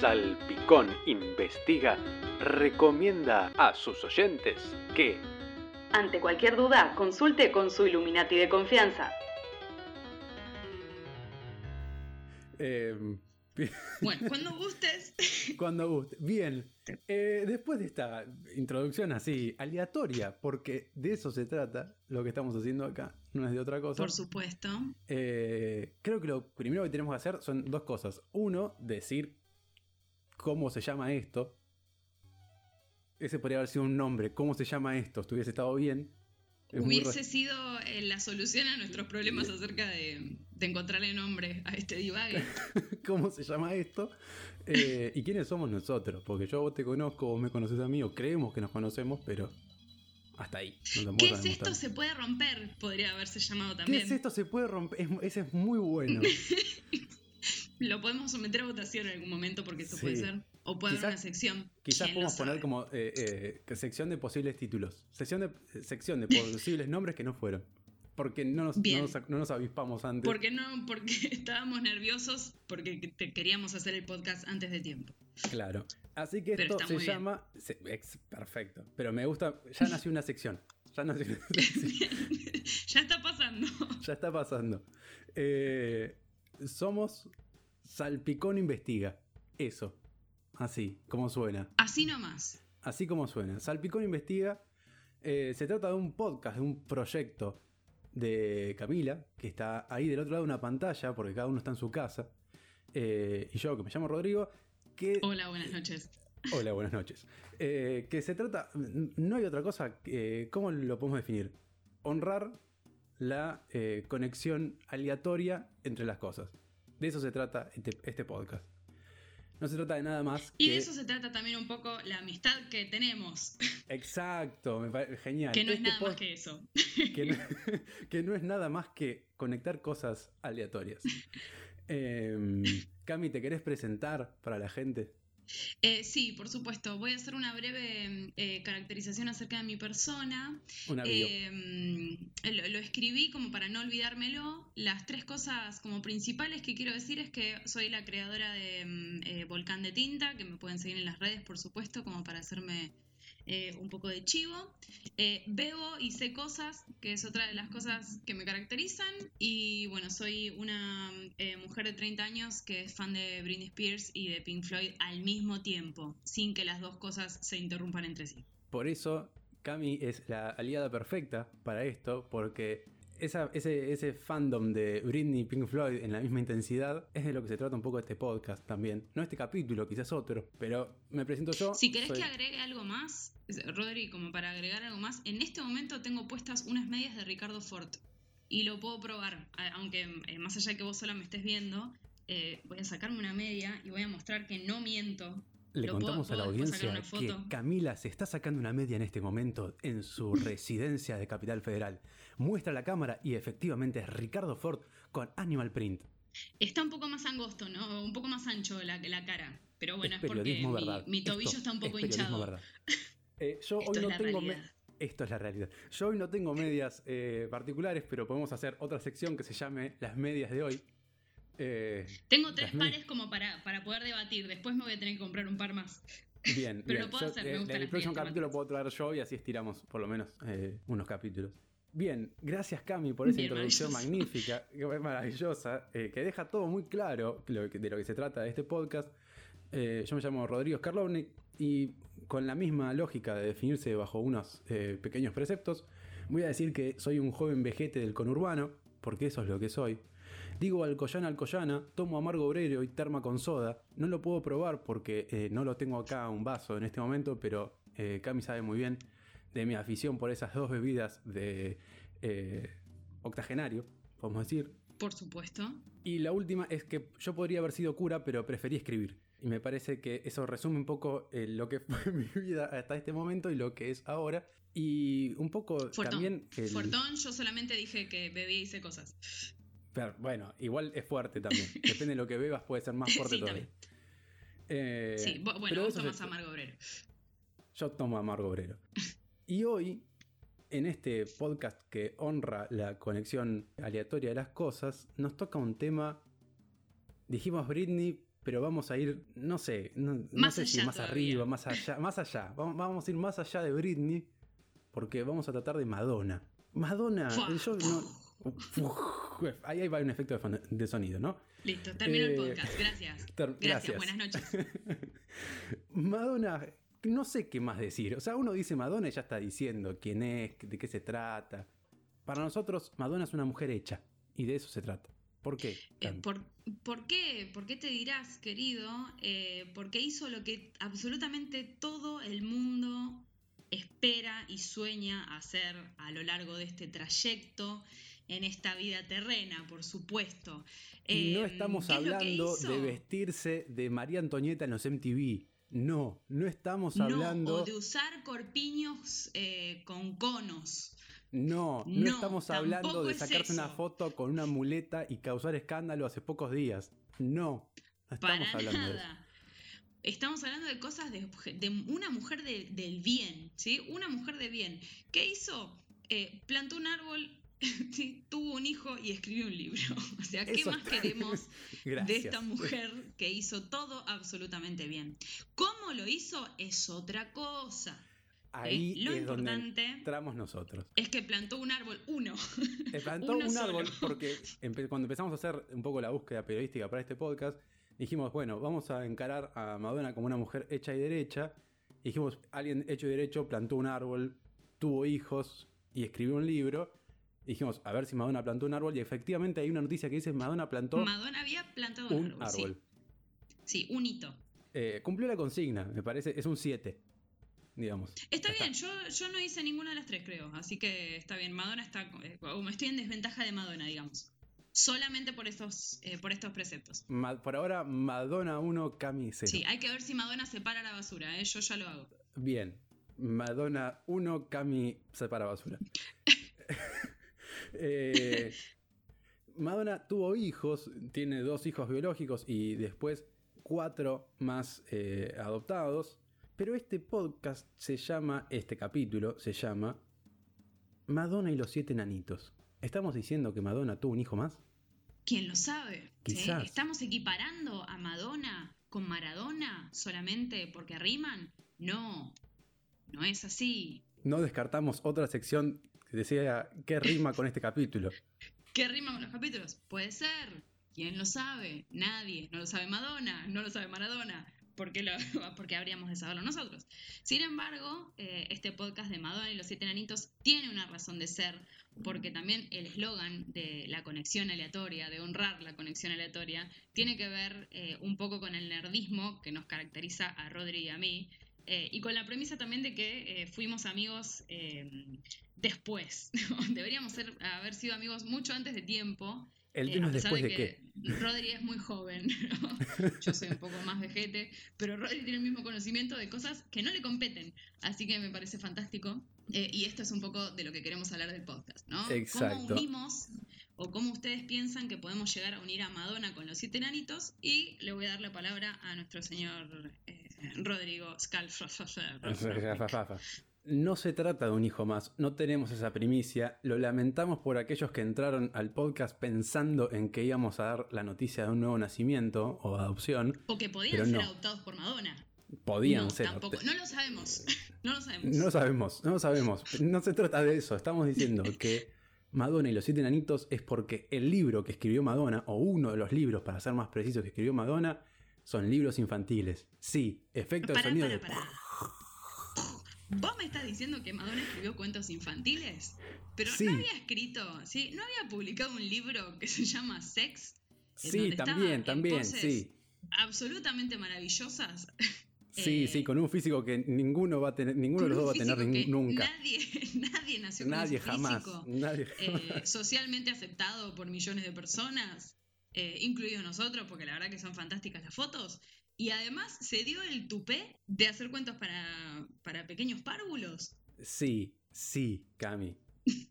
Salpicón Investiga recomienda a sus oyentes que, ante cualquier duda, consulte con su Illuminati de confianza. Em, Bueno, cuando gustes. Cuando guste. Bien. Eh, después de esta introducción así aleatoria, porque de eso se trata lo que estamos haciendo acá, no es de otra cosa. Por supuesto. Eh, creo que lo primero que tenemos que hacer son dos cosas. Uno, decir cómo se llama esto. Ese podría haber sido un nombre. ¿Cómo se llama esto? Estuviese estado bien. Es Hubiese sido eh, la solución a nuestros problemas acerca de, de encontrarle nombre a este divague. ¿Cómo se llama esto? Eh, ¿Y quiénes somos nosotros? Porque yo vos te conozco, vos me conoces a mí, o creemos que nos conocemos, pero hasta ahí. No ¿Qué es esto? Se puede romper, podría haberse llamado ¿Qué también. es esto? Se puede romper. Es- ese es muy bueno. Lo podemos someter a votación en algún momento porque eso Sí. puede ser. O puede haber Quizás- una sección. Quizás ¿Quién lo podemos poner como eh, eh, sección de posibles títulos. Sección de, eh, sección de posibles nombres que no fueron. Porque no nos, no nos, no nos avispamos antes. Porque no, porque estábamos nerviosos porque te- queríamos hacer el podcast antes de tiempo. Claro. Así que Pero esto se llama. se- ex- perfecto. Pero me gusta. Ya nació una sección. Ya nació una sección. ya está pasando. Ya está pasando. Eh, somos Salpicón Investiga. Eso. Así, como suena. Así nomás. Así como suena. Salpicón Investiga. eh, se trata de un podcast, de un proyecto de Camila, que está ahí del otro lado de una pantalla, porque cada uno está en su casa. eh, y yo, que me llamo Rodrigo, que... Hola, buenas noches. Hola, buenas noches. Eh, que se trata, no hay otra cosa, que- ¿cómo lo podemos definir? Honrar la eh, conexión aleatoria entre las cosas. De eso se trata este, este podcast. No se trata de nada más Y que... de eso se trata también un poco la amistad que tenemos, Exacto, me parece genial. que no es Este nada más que eso. que no, que no es nada más que conectar cosas aleatorias. Em, Cami, ¿te querés presentar para la gente? Eh, sí, por supuesto. Voy a hacer una breve eh, caracterización acerca de mi persona. Una. Eh, lo, lo escribí como para no olvidármelo. Las tres cosas como principales que quiero decir es que soy la creadora de mm, eh, Volcán de Tinta, que me pueden seguir en las redes, por supuesto, como para hacerme eh, un poco de chivo. Eh, bebo y sé cosas, que es otra de las cosas que me caracterizan. Y bueno, soy una eh, mujer de 30 años que es fan de Britney Spears y de Pink Floyd al mismo tiempo, sin que las dos cosas se interrumpan entre sí. Por eso, Cami es la aliada perfecta para esto, porque esa- ese, ese fandom de Britney y Pink Floyd en la misma intensidad es de lo que se trata un poco este podcast también. No este capítulo, quizás otro, pero me presento yo. Si querés soy- que agregue algo más, Rodri, como para agregar algo más, en este momento tengo puestas unas medias de Ricardo Ford y lo puedo probar, aunque eh, más allá de que vos sola me estés viendo, eh, voy a sacarme una media y voy a mostrar que no miento. Le puedo- contamos a la audiencia que. Camila se está sacando una media en este momento en su residencia de Capital Federal. Muestra la cámara y efectivamente es Ricardo Ford con Animal Print. Está un poco más angosto, ¿no? Un poco más ancho la, la cara. Pero bueno, es, es porque mi, tobillo Esto está un poco hinchado. Eh, yo Esto hoy es no la tengo. Esto es la realidad. Yo hoy no tengo medias eh, particulares, pero podemos hacer otra sección que se llame las medias de hoy. Eh, Tengo tres pares como para, para poder debatir. Después me voy a tener que comprar un par más. bien, Pero bien. lo puedo Yo, hacer, me eh, gustan el las próximo capítulo lo puedo traer yo y así estiramos por lo menos eh, unos capítulos. Bien, gracias Cami por esa Bien, introducción magnífica, maravillosa, eh, que deja todo muy claro de lo que se trata de este podcast. Eh, yo me llamo Rodrigo Skarlovnik y con la misma lógica de definirse bajo unos eh, pequeños preceptos, voy a decir que soy un joven vejete del conurbano, porque eso es lo que soy. Digo alcoyana alcoyana, tomo amargo obrero y terma con soda. No lo puedo probar porque eh, no lo tengo acá un vaso en este momento, pero eh, Cami sabe muy bien de mi afición por esas dos bebidas de eh, octogenario, podemos decir. Por supuesto. Y la última es que yo podría haber sido cura, pero preferí escribir. Y me parece que eso resume un poco eh, lo que fue mi vida hasta este momento y lo que es ahora. Y un poco Fortón. también... el- Fortón, yo solamente dije que bebí y hice cosas. Pero, bueno, igual es fuerte también. Depende de lo que bebas, puede ser más fuerte Sí, todavía. Eh, sí, pero bueno, vos trata. amargo obrero. Yo tomo amargo obrero. Y hoy, en este podcast que honra la conexión aleatoria de las cosas, nos toca un tema. Dijimos Britney, pero vamos a ir, no sé, no, no Más sé si más todavía. arriba, más allá, más allá. Vamos, vamos a ir más allá de Britney, porque vamos a tratar de Madonna. Madonna, Fua. yo no. Uf, ahí ahí va un efecto de, sonido, ¿no? Listo, termino el Eh, podcast. Gracias. Gracias, gracias. buenas noches. Madonna, no sé qué más decir. O sea, uno dice Madonna y ya está diciendo quién es, de qué se trata. Para nosotros, Madonna es una mujer hecha. Y de eso se trata. ¿Por qué? Eh? ¿por, por qué? ¿Por qué te dirás, querido? Eh, porque hizo lo que absolutamente todo el mundo espera y sueña hacer a lo largo de este trayecto en esta vida terrena, por supuesto. Y no Eh, estamos ¿qué es lo que hablando de vestirse de María Antonieta en los MTV. No, no estamos No, hablando. o de usar corpiños eh, con conos. No, no, No, estamos hablando de es sacarse una foto con una muleta y causar escándalo hace pocos días. No, no estamos Para hablando de eso. Estamos hablando de cosas de, de una mujer de- del bien, ¿sí? Una mujer de bien. ¿Qué hizo? Eh, plantó un árbol, sí, tuvo un hijo y escribió un libro. O sea, ¿qué Eso más está- queremos de esta mujer que hizo todo absolutamente bien? ¿Cómo lo hizo? Es otra cosa. ¿eh? Ahí Lo es donde importante entramos nosotros. es que plantó un árbol, uno. Eh, plantó Uno un solo. árbol porque empe- cuando empezamos a hacer un poco la búsqueda periodística para este podcast, dijimos, bueno, vamos a encarar a Madonna como una mujer hecha y derecha. Y dijimos, alguien hecho y derecho plantó un árbol, tuvo hijos y escribió un libro. Y dijimos, a ver si Madonna plantó un árbol. Y efectivamente hay una noticia que dice, Madonna plantó Madonna había plantado un, árbol. sí. árbol. Sí, un hito. Eh, cumplió la consigna, me parece, es un 7, digamos. Está bien, yo, yo no hice ninguna de las tres, creo. Así que está bien. Madonna está. eh, como estoy en desventaja de Madonna, digamos. Solamente por estos, eh, por estos preceptos. Ma- por ahora, Madonna 1, Cami 0. Sí, hay que ver si Madonna separa la basura, ¿eh? yo ya lo hago. Bien. Madonna 1, Cami separa basura. Eh, Madonna tuvo hijos, tiene dos hijos biológicos y después cuatro más eh, adoptados. Pero este podcast se llama, este capítulo se llama Madonna y los siete nanitos. ¿Estamos diciendo que Madonna tuvo un hijo más? ¿Quién lo sabe? ¿sí? Quizás. ¿Estamos equiparando a Madonna con Maradona solamente porque riman? No, no es así. No descartamos otra sección decía qué rima con este capítulo. ¿Qué riman con los capítulos? Puede ser. ¿Quién lo sabe? Nadie. No lo sabe Madonna, no lo sabe Maradona. ¿Por qué, lo, porque habríamos de saberlo nosotros? Sin embargo, eh, este podcast de Madonna y los siete enanitos tiene una razón de ser, porque también el eslogan de la conexión aleatoria, de honrar la conexión aleatoria, tiene que ver eh, un poco con el nerdismo que nos caracteriza a Rodri y a mí, eh, y con la premisa también de que fuimos amigos después. Deberíamos ser, haber sido amigos mucho antes de tiempo. El Eh, a es pesar después de, que qué. Rodri es muy joven, ¿no? yo soy un poco más vejete, pero Rodri tiene el mismo conocimiento de cosas que no le competen, así que me parece fantástico. Eh, y esto es un poco de lo que queremos hablar del podcast, ¿no? Exacto. ¿Cómo unimos o cómo ustedes piensan que podemos llegar a unir a Madonna con los siete enanitos? Y le voy a dar la palabra a nuestro señor eh, Rodrigo Scal. No se trata de un hijo más, no tenemos esa primicia, lo lamentamos por aquellos que entraron al podcast pensando en que íbamos a dar la noticia de un nuevo nacimiento o adopción, O que podían ser no. adoptados por Madonna. podían no, ser. tampoco. No lo sabemos. No lo sabemos. No lo sabemos, no lo sabemos. No se trata de eso. Estamos diciendo que Madonna y los siete enanitos es porque el libro que escribió Madonna, o uno de los libros, para ser más preciso, que escribió Madonna, son libros infantiles. Sí, efecto de Pará, sonido pará, de. pará. ¿Vos me estás diciendo que Madonna escribió cuentos infantiles? Pero Sí. no había escrito, ¿sí? ¿No había publicado un libro que se llama Sex? Sí, también, también, sí. Absolutamente maravillosas. Sí, Eh, sí, con un físico que ninguno va a tener, ninguno de los dos va a un tener nunca. Nadie, nadie nació con Nadie ese jamás. físico. Nadie eh, jamás. socialmente aceptado por millones de personas, eh, incluidos nosotros, porque la verdad que son fantásticas las fotos. Y además se dio el tupé de hacer cuentos para, para pequeños párvulos. Sí, sí, Cami.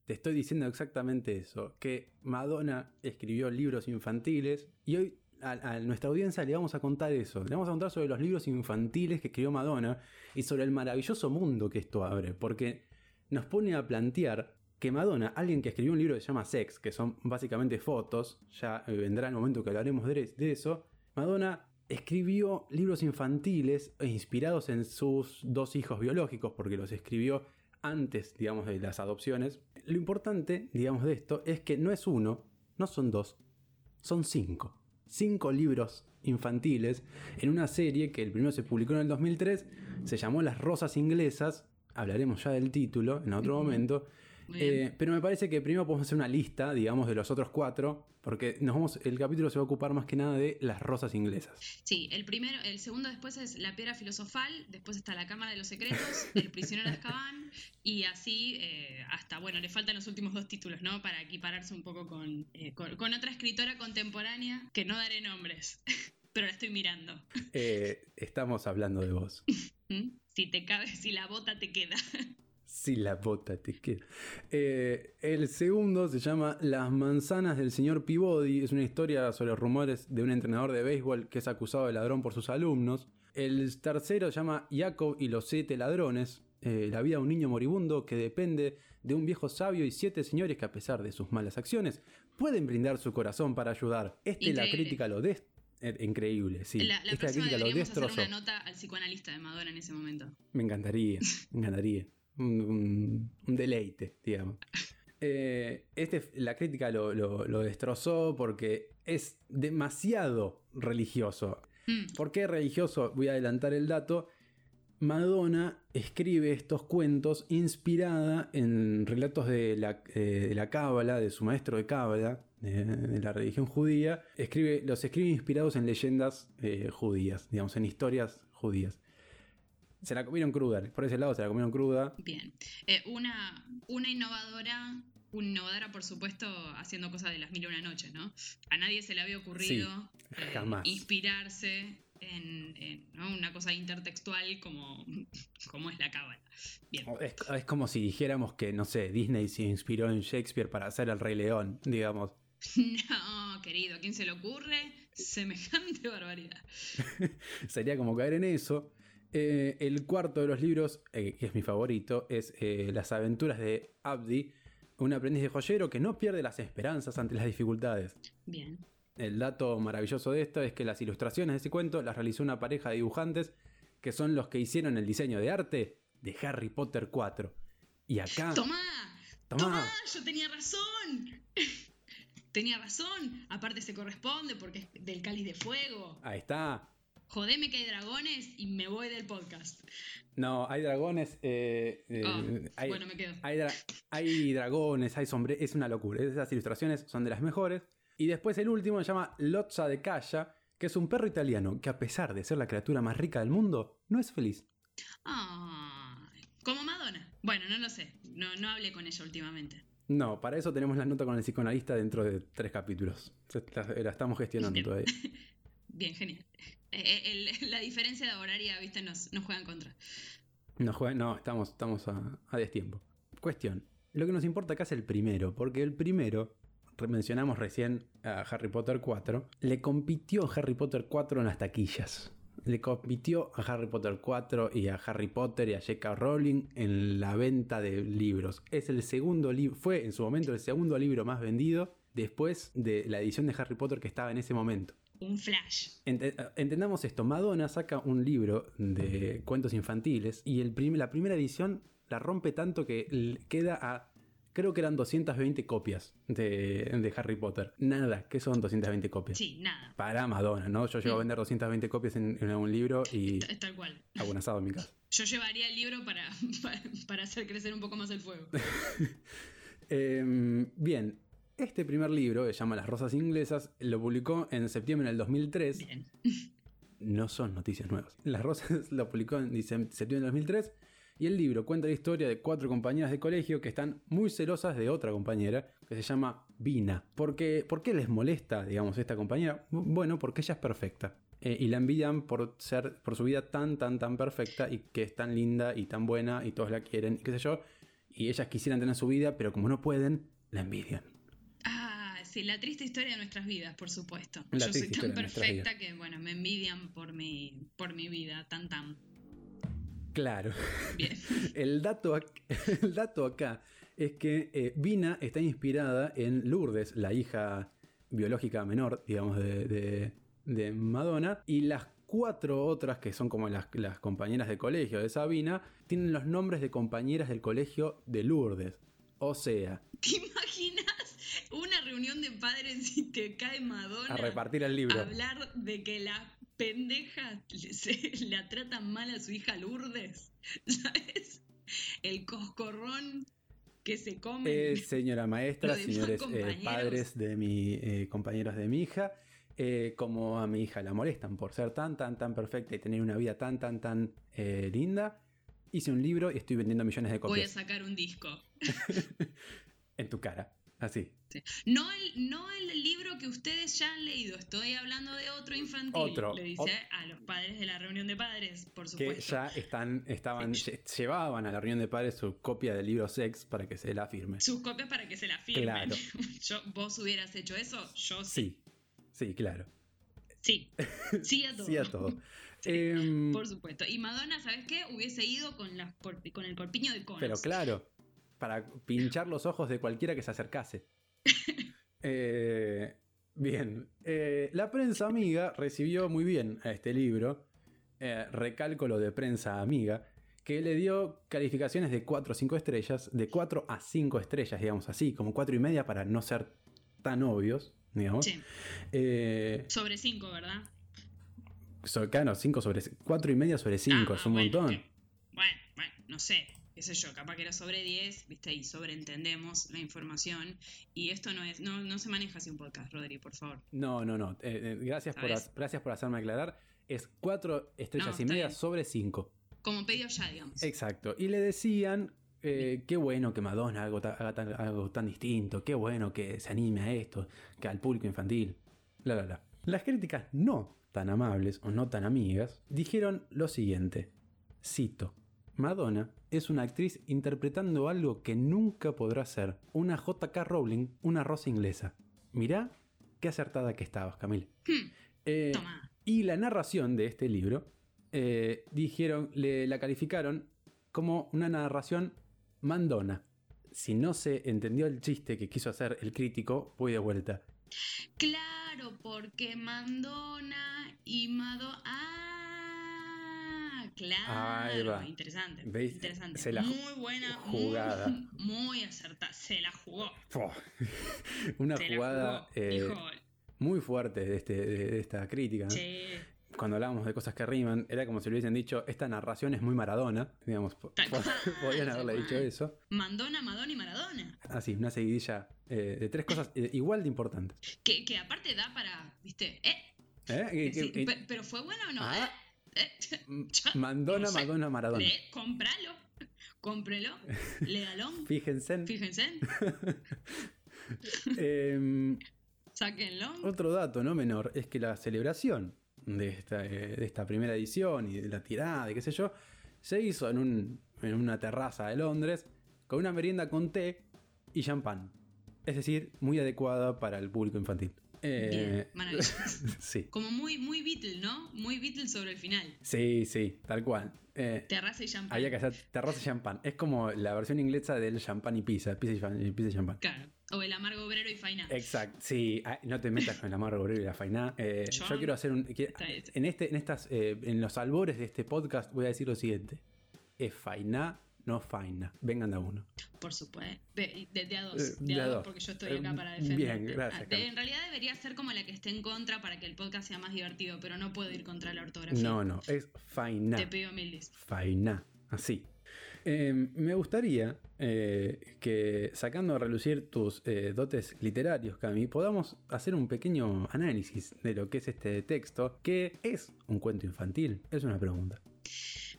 Te estoy diciendo exactamente eso. Que Madonna escribió libros infantiles y hoy a, nuestra audiencia le vamos a contar eso. Le vamos a contar sobre los libros infantiles que escribió Madonna y sobre el maravilloso mundo que esto abre. Porque nos pone a plantear que Madonna, alguien que escribió un libro que se llama Sex, que son básicamente fotos, ya vendrá el momento que hablaremos de, de eso, Madonna escribió libros infantiles e inspirados en sus dos hijos biológicos, porque los escribió antes, digamos, de las adopciones. Lo importante, digamos, de esto es que no es uno, no son dos, son cinco. Cinco libros infantiles en una serie que el primero se publicó en el 2003, se llamó Las Rosas Inglesas, hablaremos ya del título en otro momento, eh, pero me parece que primero podemos hacer una lista, digamos, de los otros cuatro, porque nos vamos, el capítulo se va a ocupar más que nada de las rosas inglesas. Sí, el primero, el segundo después es la piedra filosofal, después está la cámara de los secretos, el prisionero de Azkaban, y así eh, hasta, bueno, le faltan los últimos dos títulos, ¿no? Para equipararse un poco con, eh, con, otra escritora contemporánea, que no daré nombres, pero la estoy mirando. estamos hablando de vos. ¿Mm? Si te cabe, si la bota te queda. Si la bota te queda. Eh, el segundo se llama Las manzanas del señor Peabody. Es una historia sobre rumores de un entrenador de béisbol que es acusado de ladrón por sus alumnos. El tercero se llama Jacob y los siete ladrones. Eh, la vida de un niño moribundo que depende de un viejo sabio y siete señores que a pesar de sus malas acciones pueden brindar su corazón para ayudar. Este la crítica lo des eh, Increíble, sí. La, la Esta crítica lo destrozó. hacer una nota al psicoanalista de Madonna en ese momento. Me encantaría, me encantaría un, deleite, digamos. Eh, este, la crítica lo, destrozó porque es demasiado religioso. Mm. ¿Por qué religioso? Voy a adelantar el dato. Madonna escribe estos cuentos inspirada en relatos de la, eh, de cábala, de su maestro de cábala, de, la religión judía. Escribe, los escribe inspirados en leyendas eh, judías, digamos, en historias judías. Se la comieron cruda, por ese lado se la comieron cruda. Bien. Eh, una, una innovadora, una innovadora, por supuesto, haciendo cosas de las mil y una noches, ¿no? A nadie se le había ocurrido eh, inspirarse en, una cosa intertextual como, como es la cábala. Bien. Es, es, como si dijéramos que, no sé, Disney se inspiró en Shakespeare para hacer el Rey León, digamos. No, querido, ¿a quién se le ocurre semejante barbaridad? Sería como caer en eso. Eh, el cuarto de los libros, eh, que es mi favorito, es eh, Las aventuras de Abdi, un aprendiz de joyero que no pierde las esperanzas ante las dificultades. Bien. El dato maravilloso de esto es que las ilustraciones de ese cuento las realizó una pareja de dibujantes que son los que hicieron el diseño de arte de Harry Potter 4. Y acá... ¡Tomá! ¡Tomá! ¡Yo tenía razón! tenía razón. Aparte se corresponde porque es del cáliz de fuego. Ahí está jodeme que hay dragones y me voy del podcast. No, hay dragones. Eh, eh, ah, bueno, me quedo. Hay, dragones, hay sombreros. Es una locura. Esas ilustraciones son de las mejores. Y después el último se llama Lozza de Calla, que es un perro italiano que, a pesar de ser la criatura más rica del mundo, no es feliz. Ah, como Madonna. Bueno, no lo sé. No, no hablé con ella últimamente. No, para eso tenemos la nota con el psicoanalista dentro de tres capítulos. La, estamos gestionando todavía. Bien, genial. Eh, eh, la diferencia de horaria, viste, nos, juega en contra. No, juega, no estamos, estamos a, a destiempo. Cuestión. Lo que nos importa acá es el primero, porque el primero, mencionamos recién a Harry Potter 4, le compitió Harry Potter 4 en las taquillas. Le compitió a Harry Potter 4 y a Harry Potter y a J.K. Rowling en la venta de libros. Es el segundo fue en su momento el segundo libro más vendido después de la edición de Harry Potter que estaba en ese momento un flash. entendamos esto, Madonna saca un libro de cuentos infantiles y el la primera edición la rompe tanto que queda a, creo que eran 220 copias de, Harry Potter. Nada, ¿qué son 220 copias? Sí, nada. Para Madonna, ¿no? Yo llevo a vender 220 copias en, un libro y... Tal cual. Hago un asado en mi casa. Yo llevaría el libro para, para, hacer crecer un poco más el fuego. Em, bien, este primer libro, que se llama Las Rosas Inglesas, lo publicó en septiembre del 2003. Bien. No son noticias nuevas. Las Rosas lo publicó en septiembre del 2003 y el libro cuenta la historia de cuatro compañeras de colegio que están muy celosas de otra compañera que se llama Vina. ¿Por qué, les molesta, digamos, esta compañera? Bueno, porque ella es perfecta. Eh, y la envidian por ser, por su vida tan, tan, tan perfecta y que es tan linda y tan buena y todos la quieren y qué sé yo. Y ellas quisieran tener su vida, pero como no pueden, la envidian la triste historia de nuestras vidas, por supuesto. Yo soy tan perfecta que, bueno, me envidian por mi, por mi vida, tan tan. Claro. Bien. El dato, el dato acá es que eh, Vina está inspirada en Lourdes, la hija biológica menor, digamos, de, de Madonna y las cuatro otras que son como las, las compañeras de colegio de Sabina tienen los nombres de compañeras del colegio de Lourdes. O sea, ¿Te imaginas una reunión de padres y te cae Madonna? a repartir el libro. Hablar de que las pendejas se- la tratan mal a su hija Lourdes. ¿Sabes? El coscorrón que se come. Eh, señora maestra, señores eh, padres de mi eh, compañeros de mi hija, eh, como a mi hija la molestan por ser tan, tan, tan perfecta y tener una vida tan, tan, tan linda, hice un libro y estoy vendiendo millones de Voy a copias sacar un disco. en tu cara, así. No el, no el libro que ustedes ya han leído, estoy hablando de otro infantil. Otro, Le dice ot- a los padres de la reunión de padres, por Que supuesto. ya están, estaban, Sí. llevaban a la reunión de padres su copia del libro Sex para que se la firme. Sus copias para que se la firmen. Claro. Yo, ¿Vos hubieras hecho eso? Yo sí. Sí, sí, claro. Sí. Sí a todo. Sí a todo. Sí, Em, Por supuesto. Y Madonna, ¿sabes qué? Hubiese ido con, las con el corpiño de conos. Pero claro, para pinchar los ojos de cualquiera que se acercase. Eh, bien, eh, la prensa amiga recibió muy bien a este libro, eh, recalco lo de prensa amiga, que le dio calificaciones de 4 o 5 estrellas, de 4 a 5 estrellas, digamos así, como 4 y media para no ser tan obvios, digamos. Sí. Eh, Sobre cinco, ¿verdad? so- claro, 5 sobre 4 y media sobre 5, Ah, es un bueno, montón. ok. Bueno, bueno, no sé. Qué sé yo, capaz que era sobre 10, ¿viste? Y sobreentendemos la información. Y esto no es, no, no se maneja así un podcast, Rodri, por favor. No, no, no. eh, eh, gracias, por, gracias por hacerme aclarar. Es 4 estrellas No, y media bien. sobre 5. Como pedido ya, digamos. Exacto. Y le decían, eh, qué bueno que Madonna haga, haga algo tan distinto, qué bueno que se anime a esto, que al público infantil. La, la, la. Las críticas no tan amables o no tan amigas dijeron lo siguiente. Cito. Madonna es una actriz interpretando algo que nunca podrá ser. Una JK Rowling, una rosa inglesa. Mirá qué acertada que estabas, Camila. Hmm, Eh, y la narración de este libro eh, dijeron, le, la calificaron como una narración mandona. Si no se entendió el chiste que quiso hacer el crítico, voy de vuelta. Claro, porque Mandona y Mado. Ah, claro. Interesante. ¿Veis? Interesante. Se la muy buena. jugada. Muy, muy acertada. Se la jugó. Una se jugada eh, Dijo, muy fuerte de, este, de, esta crítica. ¿no? che, Cuando hablábamos de cosas que riman, era como si le hubiesen dicho, esta narración es muy maradona. Digamos, podían haberle dicho eso. Mandona, Madonna y Maradona. Así, una seguidilla eh, de tres cosas eh, igual de importantes. Que, que aparte da para, viste, ¿eh? ¿Eh? Que- Sí, que- pe- pero fue bueno o no, Ah. ¿eh? Mandona. Madonna, Maradona. ¿Eh? Cómpralo. Cómprelo. Léalo. Fíjense. Fíjense. Em, Sáquenlo. otro dato no menor es que la celebración de esta, eh, de esta primera edición y de la tirada y qué sé yo, se hizo en, un- en una terraza de Londres con una merienda con té y champán. Es decir, muy adecuada para el público infantil. Eh, Bien, maravilloso. sí, Como muy, muy Beatle, ¿no? Muy Beatle sobre el final. sí, sí, tal cual. Eh, Terraza y champán. había que hacer terraza y champán. Es como la versión inglesa del champán y pizza, pizza y, pizza y champán. Claro. O el amargo obrero y faina. Exacto, sí, ah, no te metas con el amargo obrero y la fainá. Eh, yo, Yo- quiero hacer un. en, este, en, estas, eh, en los albores de este podcast voy a decir lo siguiente: es fainá, no faina. Vengan de a uno. Por supuesto. De, de- de a dos. Eh, De, de a a dos, dos. porque yo estoy acá Eh, para bien, defender. gracias, Cam. en realidad debería ser como la que esté en contra para que el podcast sea más divertido, pero no puedo ir contra la ortografía. No, no, es faina. Te pido mil dis. Faina, así. Eh, me gustaría eh, que, sacando a relucir tus eh, dotes literarios, Cami, podamos hacer un pequeño análisis de lo que es este texto, que es un cuento infantil. Es una pregunta.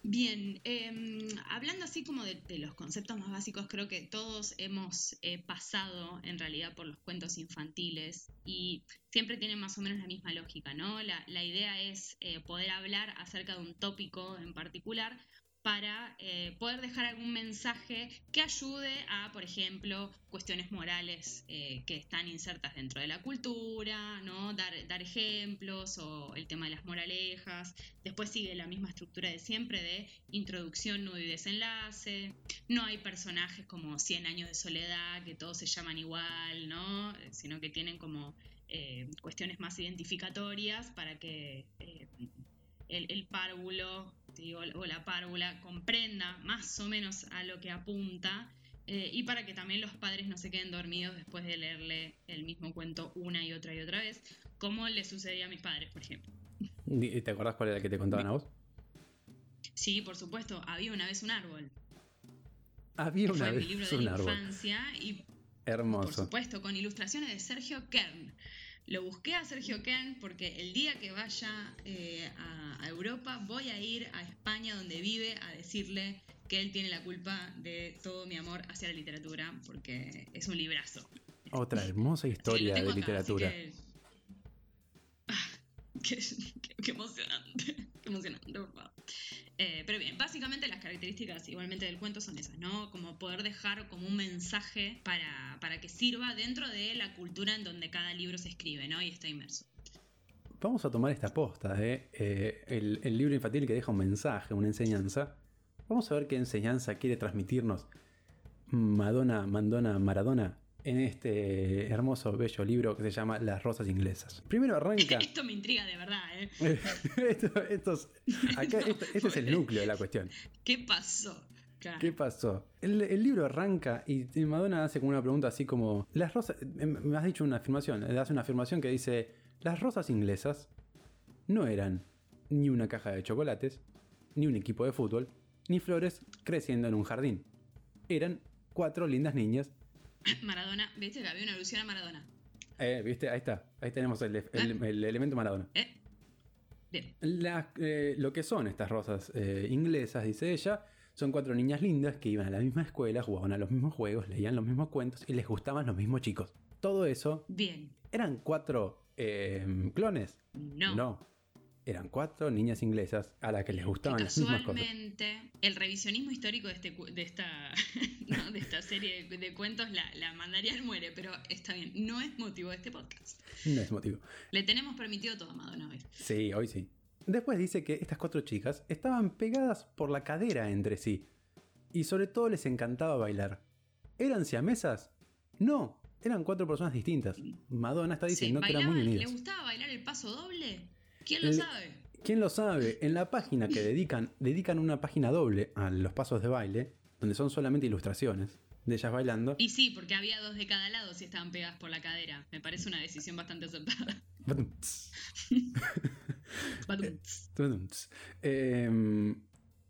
Bien, eh, hablando así como de, los conceptos más básicos, creo que todos hemos eh, pasado en realidad por los cuentos infantiles y siempre tienen más o menos la misma lógica, ¿no? La, la idea es eh, poder hablar acerca de un tópico en particular para eh, poder dejar algún mensaje que ayude a, por ejemplo, cuestiones morales eh, que están insertas dentro de la cultura, ¿no? Dar, ejemplos o el tema de las moralejas. Después sigue la misma estructura de siempre de introducción, nudo y desenlace. No hay personajes como 100 años de soledad, que todos se llaman igual, ¿no? Sino que tienen como eh, cuestiones más identificatorias para que eh, el, párvulo o la párvula comprenda más o menos a lo que apunta eh, y para que también los padres no se queden dormidos después de leerle el mismo cuento una y otra y otra vez, como le sucedía a mis padres, por ejemplo. ¿Y ¿Te acordás cuál era el que te contaban a vos? Sí, por supuesto, había una vez un árbol. Había una Fue mi vez libro de un la árbol. infancia y Hermoso. por supuesto con ilustraciones de Sergio Kern. Lo busqué a Sergio Kern porque el día que vaya eh, a, a Europa voy a ir a España donde vive a decirle que él tiene la culpa de todo mi amor hacia la literatura porque es un librazo. Otra hermosa historia de acá, literatura. que- Ah, qué, qué- qué emocionante, qué emocionante, por favor. Eh, pero bien, básicamente las características igualmente del cuento son esas, ¿no? Como poder dejar como un mensaje para, para que sirva dentro de la cultura en donde cada libro se escribe, ¿no? Y está inmerso. Vamos a tomar esta posta, ¿eh? Eh, el, el libro infantil que deja un mensaje, una enseñanza. Vamos a ver qué enseñanza quiere transmitirnos Madonna, Mandona, Maradona en este hermoso, bello libro que se llama Las Rosas Inglesas. Primero arranca. Esto me intriga de verdad, ¿eh? esto, acá, esto- este es el núcleo de la cuestión. ¿Qué pasó? Claro. ¿Qué pasó? El, el libro arranca y Madonna hace como una pregunta así como, las rosas, eh, me has dicho una afirmación, hace una afirmación que dice, las rosas inglesas no eran ni una caja de chocolates, ni un equipo de fútbol, ni flores creciendo en un jardín. Eran cuatro lindas niñas. Maradona, viste que había una alusión a Maradona. Eh, ¿Viste? Ahí está. Ahí tenemos el, el- el elemento Maradona. ¿Eh? Bien. Las, eh, lo que son estas rosas eh, inglesas, dice ella, son cuatro niñas lindas que iban a la misma escuela, jugaban a los mismos juegos, leían los mismos cuentos y les gustaban los mismos chicos. Todo eso, Bien. ¿eran cuatro clones? No. Eran cuatro niñas inglesas a las que les que gustaban las mismas cosas. casualmente el revisionismo histórico de, este, de, esta, ¿no? de esta serie de, de cuentos la, la mandaría al muere, pero está bien, no es motivo de este podcast. No es motivo. Le tenemos permitido todo a Madonna hoy. Sí, hoy sí. Después dice que estas cuatro chicas estaban pegadas por la cadera entre sí. Y sobre todo les encantaba bailar. ¿Eran siamesas? No, eran cuatro personas distintas. Madonna está diciendo que eran muy ¿bailaban? ¿Le unidas. gustaba bailar el paso doble? ¿Quién lo sabe? ¿Quién lo sabe? En la página que dedican, dedican una página doble a los pasos de baile, donde son solamente ilustraciones de ellas bailando. Y sí, porque había dos de cada lado si estaban pegadas por la cadera. Me parece una decisión bastante acertada. Tudums. Eh,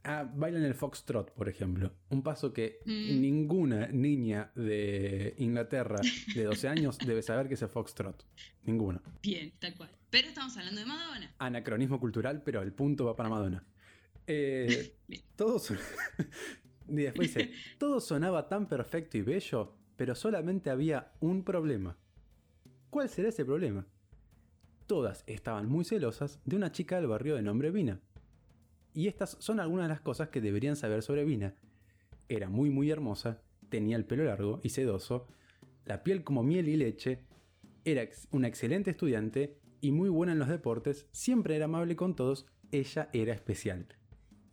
ah, bailan el foxtrot, por ejemplo. Un paso que Mm. ninguna niña de Inglaterra de 12 años debe saber que es el foxtrot. Ninguna. Bien, tal cual. Pero estamos hablando de Madonna. Anacronismo cultural, pero el punto va para Madonna. Eh, Bien. todo, son- y después dice, todo sonaba tan perfecto y bello, pero solamente había un problema. ¿Cuál será ese problema? Todas estaban muy celosas de una chica del barrio de nombre Vina. Y estas son algunas de las cosas que deberían saber sobre Vina. Era muy muy hermosa, tenía el pelo largo y sedoso, la piel como miel y leche, era una excelente estudiante y muy buena en los deportes, siempre era amable con todos, ella era especial.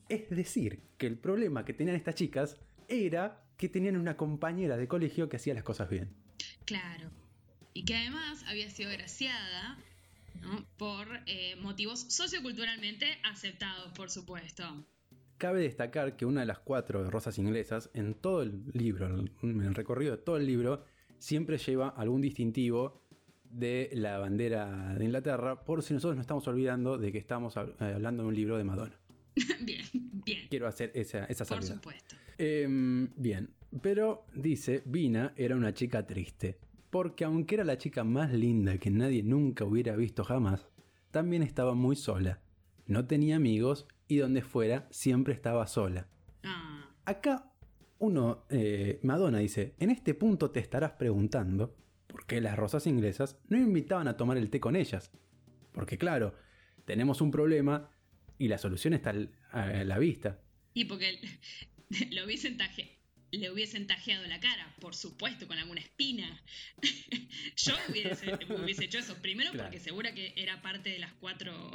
Es decir, que el problema que tenían estas chicas era que tenían una compañera de colegio que hacía las cosas bien. Claro. Y que además había sido graciada ¿no? por eh, motivos socioculturalmente aceptados, por supuesto. Cabe destacar que una de las cuatro rosas inglesas, en todo el libro, en el recorrido de todo el libro, siempre lleva algún distintivo de la bandera de Inglaterra, por si nosotros no estamos olvidando de que estamos eh, hablando de un libro de Madonna. bien, bien. Quiero hacer esa, esa Por salvedad. supuesto. Em, bien, pero dice, Vina era una chica triste, porque aunque era la chica más linda que nadie nunca hubiera visto jamás, también estaba muy sola. No tenía amigos y donde fuera siempre estaba sola. Ah, Acá uno, eh, Madonna dice, en este punto te estarás preguntando por qué las rosas inglesas no invitaban a tomar el té con ellas. Porque claro, tenemos un problema y la solución está a la vista. y porque lo hubiesen taje- le hubiesen tajeado la cara, por supuesto, con alguna espina. Yo hubiese, hubiese hecho eso. Primero Claro. porque segura que era parte de las cuatro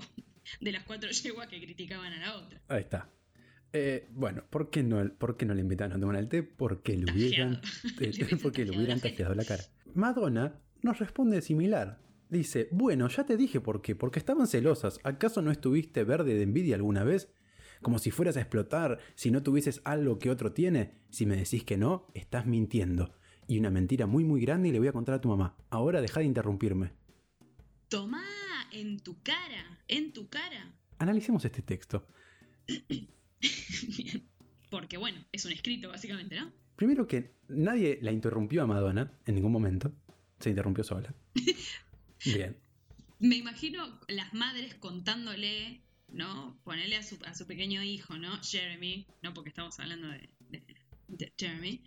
de las cuatro yeguas que criticaban a la otra. Ahí está. Eh, bueno, ¿por qué, no, ¿por qué no le invitaron a tomar el té? Porque le hubieran. Le porque le hubieran tajeado la cara. Madonna nos responde similar. Dice, bueno, ya te dije por qué, porque estaban celosas. ¿Acaso no estuviste verde de envidia alguna vez? Como si fueras a explotar, si no tuvieses algo que otro tiene. Si me decís que no, estás mintiendo. Y una mentira muy muy grande y le voy a contar a tu mamá. Ahora deja de interrumpirme. Tomá, en tu cara, en tu cara. Analicemos este texto. Bien. Porque bueno, es un escrito básicamente, ¿no? Primero que nadie la interrumpió a Madonna en ningún momento. Se interrumpió sola. Bien. Me imagino las madres contándole, ¿no? Ponerle a su, a su pequeño hijo, ¿no? Jeremy, ¿no? Porque estamos hablando de, Jeremy.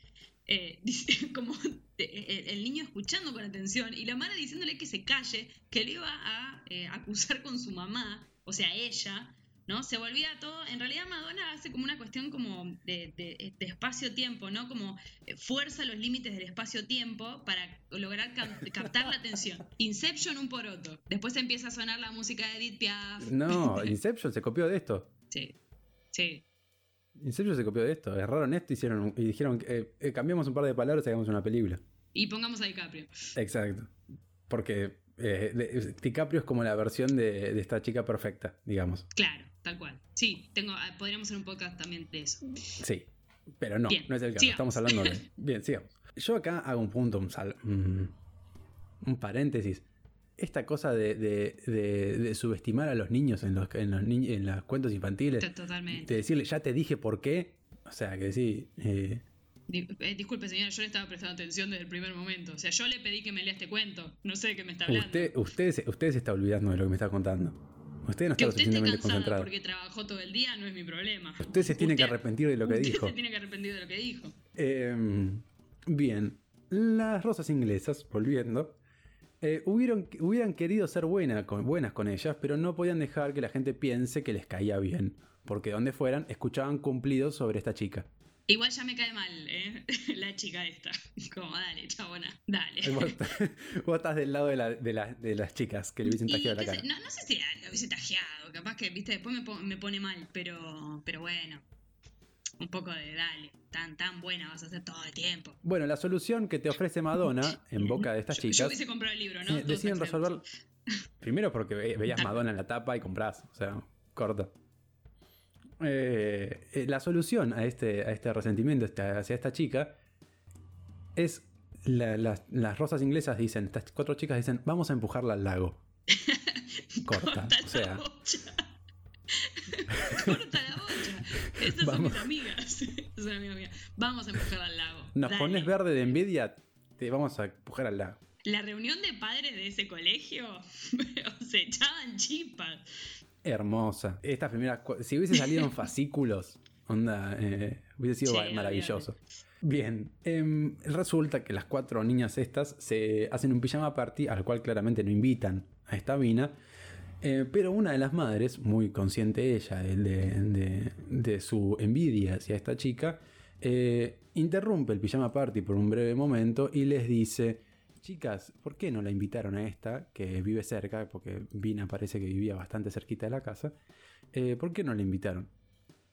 Eh, como el niño escuchando con atención y la madre diciéndole que se calle, que le iba a eh, acusar con su mamá, o sea, ella, ¿no? Se volvía todo. En realidad, Madonna hace como una cuestión como de, de- de espacio-tiempo, ¿no? Como eh, fuerza los límites del espacio-tiempo para lograr cap- captar la atención. Inception un poroto. Después empieza a sonar la música de Edith Piaf. No, Inception se copió de esto. Sí, sí. Inception se copió de esto. Agarraron esto hicieron, y dijeron, eh, eh, cambiamos un par de palabras y hagamos una película. Y pongamos a DiCaprio. Exacto. Porque eh, DiCaprio es como la versión de, de esta chica perfecta, digamos. Claro, tal cual. Sí, tengo, ah, podríamos hacer un podcast también de eso. Sí. Pero no, Bien, no es el caso. sigamos. Estamos hablando de. Bien, sigamos. Yo acá hago un punto, un, sal- un- paréntesis. Esta cosa de, de- de- de subestimar a los niños en los, en los ni- en los cuentos infantiles. Totalmente. De decirle, ya te dije por qué. O sea, que sí. eh, eh, disculpe, señora, yo le estaba prestando atención desde el primer momento. O sea, yo le pedí que me lea este cuento. No sé de qué me está hablando. usted, usted, usted se está olvidando de lo que me está contando. Usted no está usted esté suficientemente cansado concentrado. porque trabajó todo el día no es mi problema. Usted se tiene que arrepentir de lo que usted dijo. se tiene que arrepentir de lo que dijo. Eh, bien, las rosas inglesas, volviendo, eh, hubieron, hubieran querido ser buena con- buenas con ellas, pero no podían dejar que la gente piense que les caía bien, porque donde fueran escuchaban cumplidos sobre esta chica. Igual ya me cae mal, ¿eh? La chica esta. Como, dale, chabona, dale. Vos, vos estás del lado de, la- de la- de las chicas que le hubiesen tajeado la cara. no, no sé si la- lo hubiese tajeado, capaz que, viste, después me, po- me pone mal, pero, pero bueno. Un poco de dale, tan, tan buena vas a ser todo el tiempo. Bueno, la solución que te ofrece Madonna en boca de estas Yo, yo chicas hubiese comprado el libro, ¿no? Eh, deciden resolver. Primero porque ve- veías Madonna en la tapa y compras. O sea, corta. Eh, eh, la solución a este, a este resentimiento esta- hacia esta chica es. la- las- las rosas inglesas dicen, estas cuatro chicas dicen, vamos a empujarla al lago. Corta. Corta o sea, la bocha. Corta la bocha. Estas Vamos. son mis amigas. Estas son amigas. Vamos a empujar al lago. nos Dale. pones verde de envidia, te vamos a empujar al lago. La reunión de padres de ese colegio se echaban chispas. Hermosa. Estas primeras. Si hubiese salido en fascículos, onda, eh, hubiese sido Sí, maravilloso. Bien, em, resulta que las cuatro niñas estas se hacen un pijama party al cual claramente no invitan a esta mina. eh, pero una de las madres, muy consciente ella de, de- de- de su envidia hacia esta chica, eh, interrumpe el pijama party por un breve momento y les dice: Chicas, ¿por qué no la invitaron a esta que vive cerca? Porque Vina parece que vivía bastante cerquita de la casa. eh, ¿Por qué no la invitaron?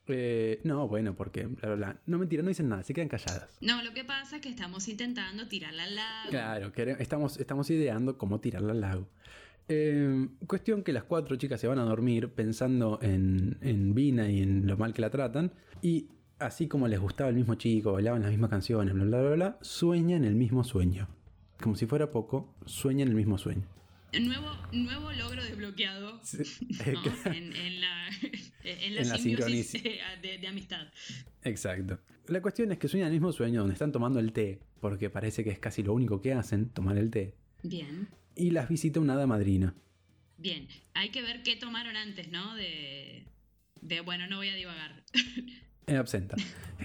Eh, no, bueno, porque bla, bla, bla. No, mentira, no dicen nada, se quedan calladas. No, lo que pasa es que estamos intentando tirarla al lago. Claro, estamos, estamos ideando cómo tirarla al lago. Eh, cuestión que las cuatro chicas se van a dormir pensando en, en Vina y en lo mal que la tratan. Y así como les gustaba el mismo chico, bailaban las mismas canciones, bla, bla, bla, bla, sueñan el mismo sueño. Como si fuera poco, sueñan el mismo sueño. Nuevo, nuevo logro desbloqueado Sí, ¿no? en, en la, en la En la simbiosis eh, de, de amistad. Exacto. La cuestión es que sueñan el mismo sueño donde están tomando el té, porque parece que es casi lo único que hacen, tomar el té. Bien, Y las visita una hada madrina. bien. Hay que ver qué tomaron antes, ¿no? De, de bueno, no voy a divagar. Eh, absenta.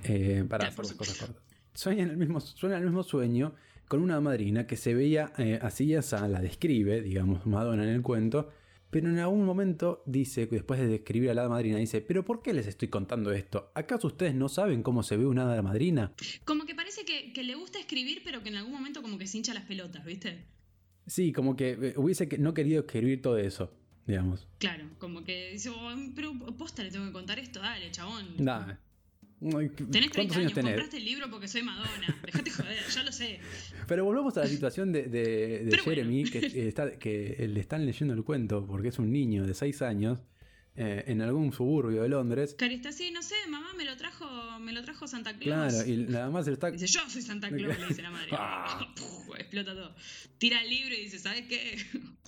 Eh, para hacer cosas cortas. Sueñan el mismo, el mismo sueño con una madrina que se veía eh, así y la describe, digamos, Madonna en el cuento. Pero en algún momento dice, después de describir a la madrina, dice, ¿pero por qué les estoy contando esto? ¿Acaso ustedes no saben cómo se ve una hada madrina? Como que parece que, que le gusta escribir, pero que en algún momento como que se hincha las pelotas, ¿viste? Sí, como que eh, hubiese no querido escribir todo eso, digamos. Claro, como que dice, "Oh, pero posta le tengo que contar esto, dale, chabón. Nada. Tenés 30 ¿Cuántos años, tenés? compraste el libro porque soy Madonna. Dejate joder, ya lo sé. Pero volvamos a la situación de, de- Jeremy, que, eh, está, que le están leyendo el cuento porque es un niño de 6 años eh, en algún suburbio de Londres. Cari está así, no sé, mamá me lo trajo, me lo trajo Santa Claus. Claro, y nada más está... Dice, yo soy Santa Claus, le dice la madre. Ah. Puf, explota todo. Tira el libro y dice, ¿sabes qué?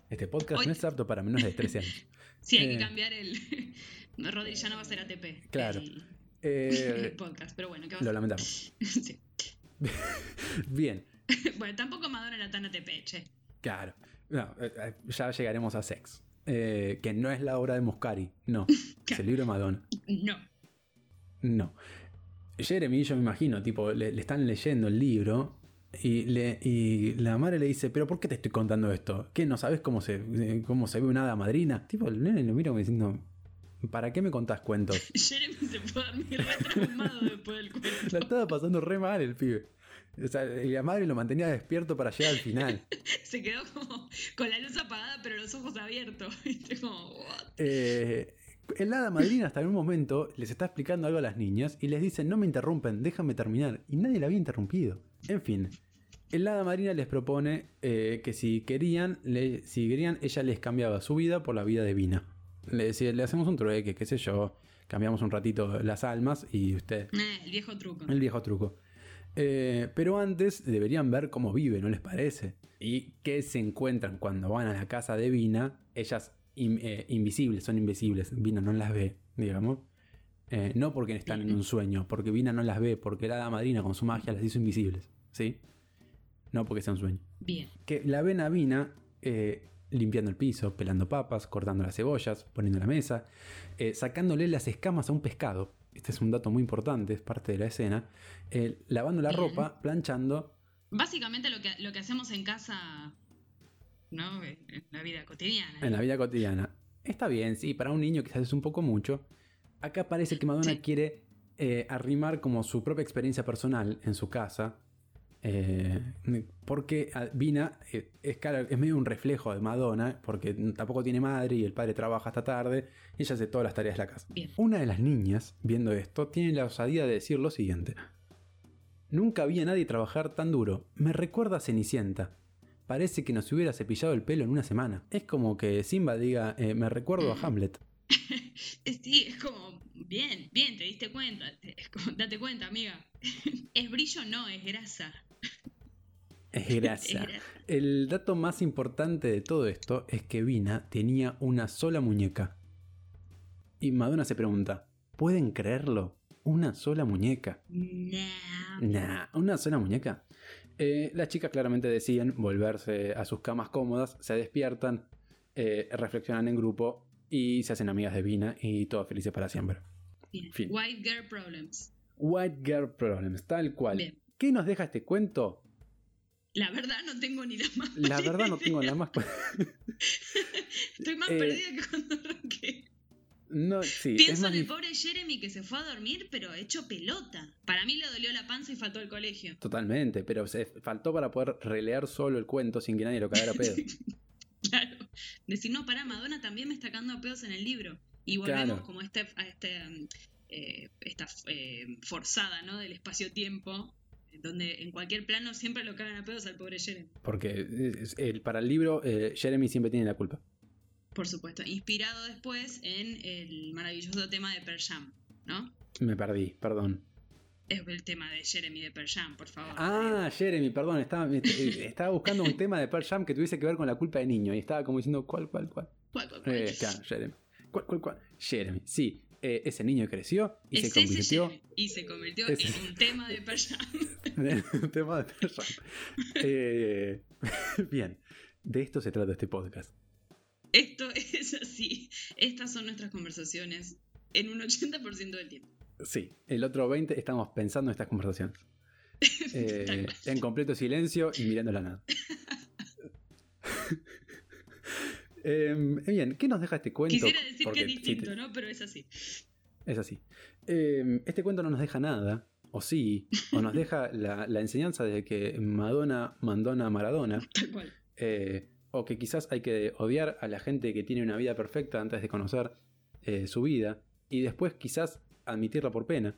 Este podcast Hoy- no es apto para menores de 13 años. Sí, hay Eh. que cambiar el. Rodri ya no va a ser ATP. Claro. El, Eh, podcast, pero bueno, ¿qué lo lamentamos. Sí. Bien, Bueno, tampoco Madonna era tan ATP, che. claro. No, eh, eh, ya llegaremos a Sex. Eh, que no es la obra de Muscari, no. Es el libro de Madonna. No. No. Jeremy, yo me imagino, tipo, le, le están leyendo el libro y, le, y la madre le dice, pero ¿por qué te estoy contando esto? ¿Qué? ¿No sabes cómo se, cómo se ve una hada madrina? Tipo, el nene lo mira como diciendo, ¿para qué me contás cuentos? Jeremy se fue a dormir traumado después del La cuento. estaba pasando re mal el pibe. O sea, la madre lo mantenía despierto para llegar al final. Se quedó como con la luz apagada, pero los ojos abiertos. ¿Viste? Como, what? Eh, el hada madrina hasta en un momento les está explicando algo a las niñas y les dice, no me interrumpen, déjame terminar. Y nadie la había interrumpido. En fin, el hada madrina les propone eh, que si querían, le- si querían, ella les cambiaba su vida por la vida de Vina. Le decía, le hacemos un trueque, qué sé yo, cambiamos un ratito las almas y usted, Eh, el viejo truco. el viejo truco. Eh, pero antes deberían ver cómo vive, ¿no les parece? Y qué se encuentran cuando van a la casa de Vina. Ellas in- eh, invisibles, son invisibles. Vina no las ve, digamos. Eh, no porque están en un sueño, porque Vina no las ve, porque la madrina con su magia las hizo invisibles. ¿Sí? No porque sea un sueño. Bien. Que la ven a Vina limpiando el piso, pelando papas, cortando las cebollas, poniendo la mesa, eh, sacándole las escamas a un pescado. Este es un dato muy importante, es parte de la escena. eh, lavando la Bien. ropa, planchando. Básicamente lo que, lo que hacemos en casa, ¿no? En la vida cotidiana. en la vida cotidiana. Está bien, sí, para un niño quizás es un poco mucho. Acá parece que Madonna Sí. quiere eh, arrimar como su propia experiencia personal en su casa. eh, porque a- Vina eh, es, medio un reflejo de Madonna, porque tampoco tiene madre y el padre trabaja hasta tarde y ella hace todas las tareas de la casa. Bien. Una de las niñas, viendo esto, tiene la osadía de decir lo siguiente. Nunca vi a nadie trabajar tan duro. Me recuerda a Cenicienta. Parece que nos hubiera cepillado el pelo en una semana. Es como que Simba diga, eh, me recuerdo a Hamlet. Es- Sí, es como, bien, bien, te diste cuenta. Es como, date cuenta, amiga. Es brillo, no, es grasa. Grasa. El dato más importante de todo esto es que Vina tenía una sola muñeca. Y Madonna se pregunta, ¿pueden creerlo? ¿Una sola muñeca? Nah. Nah, ¿una sola muñeca? Eh, las chicas claramente deciden volverse a sus camas cómodas, se despiertan, eh, reflexionan en grupo y se hacen amigas de Vina y todo felices para siempre. Bien. Fin. White girl problems. White Girl Problems, tal cual. Bien. ¿Qué nos deja este cuento? La verdad no tengo ni la más La verdad no tengo la más... Estoy más Eh, perdida que cuando arranqué. No, sí, Pienso en el pobre Jeremy que se fue a dormir, pero hecho pelota. Para mí le dolió la panza y faltó al colegio. Totalmente, pero se faltó para poder releer solo el cuento sin que nadie lo cagara a pedo. Claro. Decir, no, para Madonna también me está cagando a pedos en el libro. Y volvemos Claro. como a, este, a este, eh, esta eh, forzada, ¿no? Del espacio-tiempo, donde en cualquier plano siempre lo cagan a pedos al pobre Jeremy. Porque el- para el libro, eh, Jeremy siempre tiene la culpa. Por supuesto. Inspirado después en el maravilloso tema de Pearl Jam, ¿no? Me perdí, perdón. Es el tema de Jeremy de Pearl Jam, por favor. Ah, Jeremy, perdón, estaba, eh, estaba buscando un tema de Pearl Jam que tuviese que ver con la culpa de niño y estaba como diciendo, ¿cuál, cuál, cuál? ¿Cuál, cuál, cuál? Eh, claro, Jeremy. ¿Cuál, cuál, cuál? Jeremy, sí. Eh, ese niño creció y Es se convirtió. Y se convirtió en un tema de en un tema de Pearl Jam. Eh, bien, de esto se trata este podcast. Esto es así. Estas son nuestras conversaciones en un 80% del tiempo. Sí, el otro 20 estamos pensando en estas conversaciones. Eh, en completo silencio y mirando la nada. Em, bien, ¿qué nos deja este cuento? Quisiera decir que es distinto, te- ¿no? Pero es así. es así. Em, este cuento no nos deja nada, o sí, o nos deja la, la enseñanza de que Madonna mandona a Maradona, Tal cual. eh, o que quizás hay que odiar a la gente que tiene una vida perfecta antes de conocer eh, su vida, y después quizás admitirla por pena.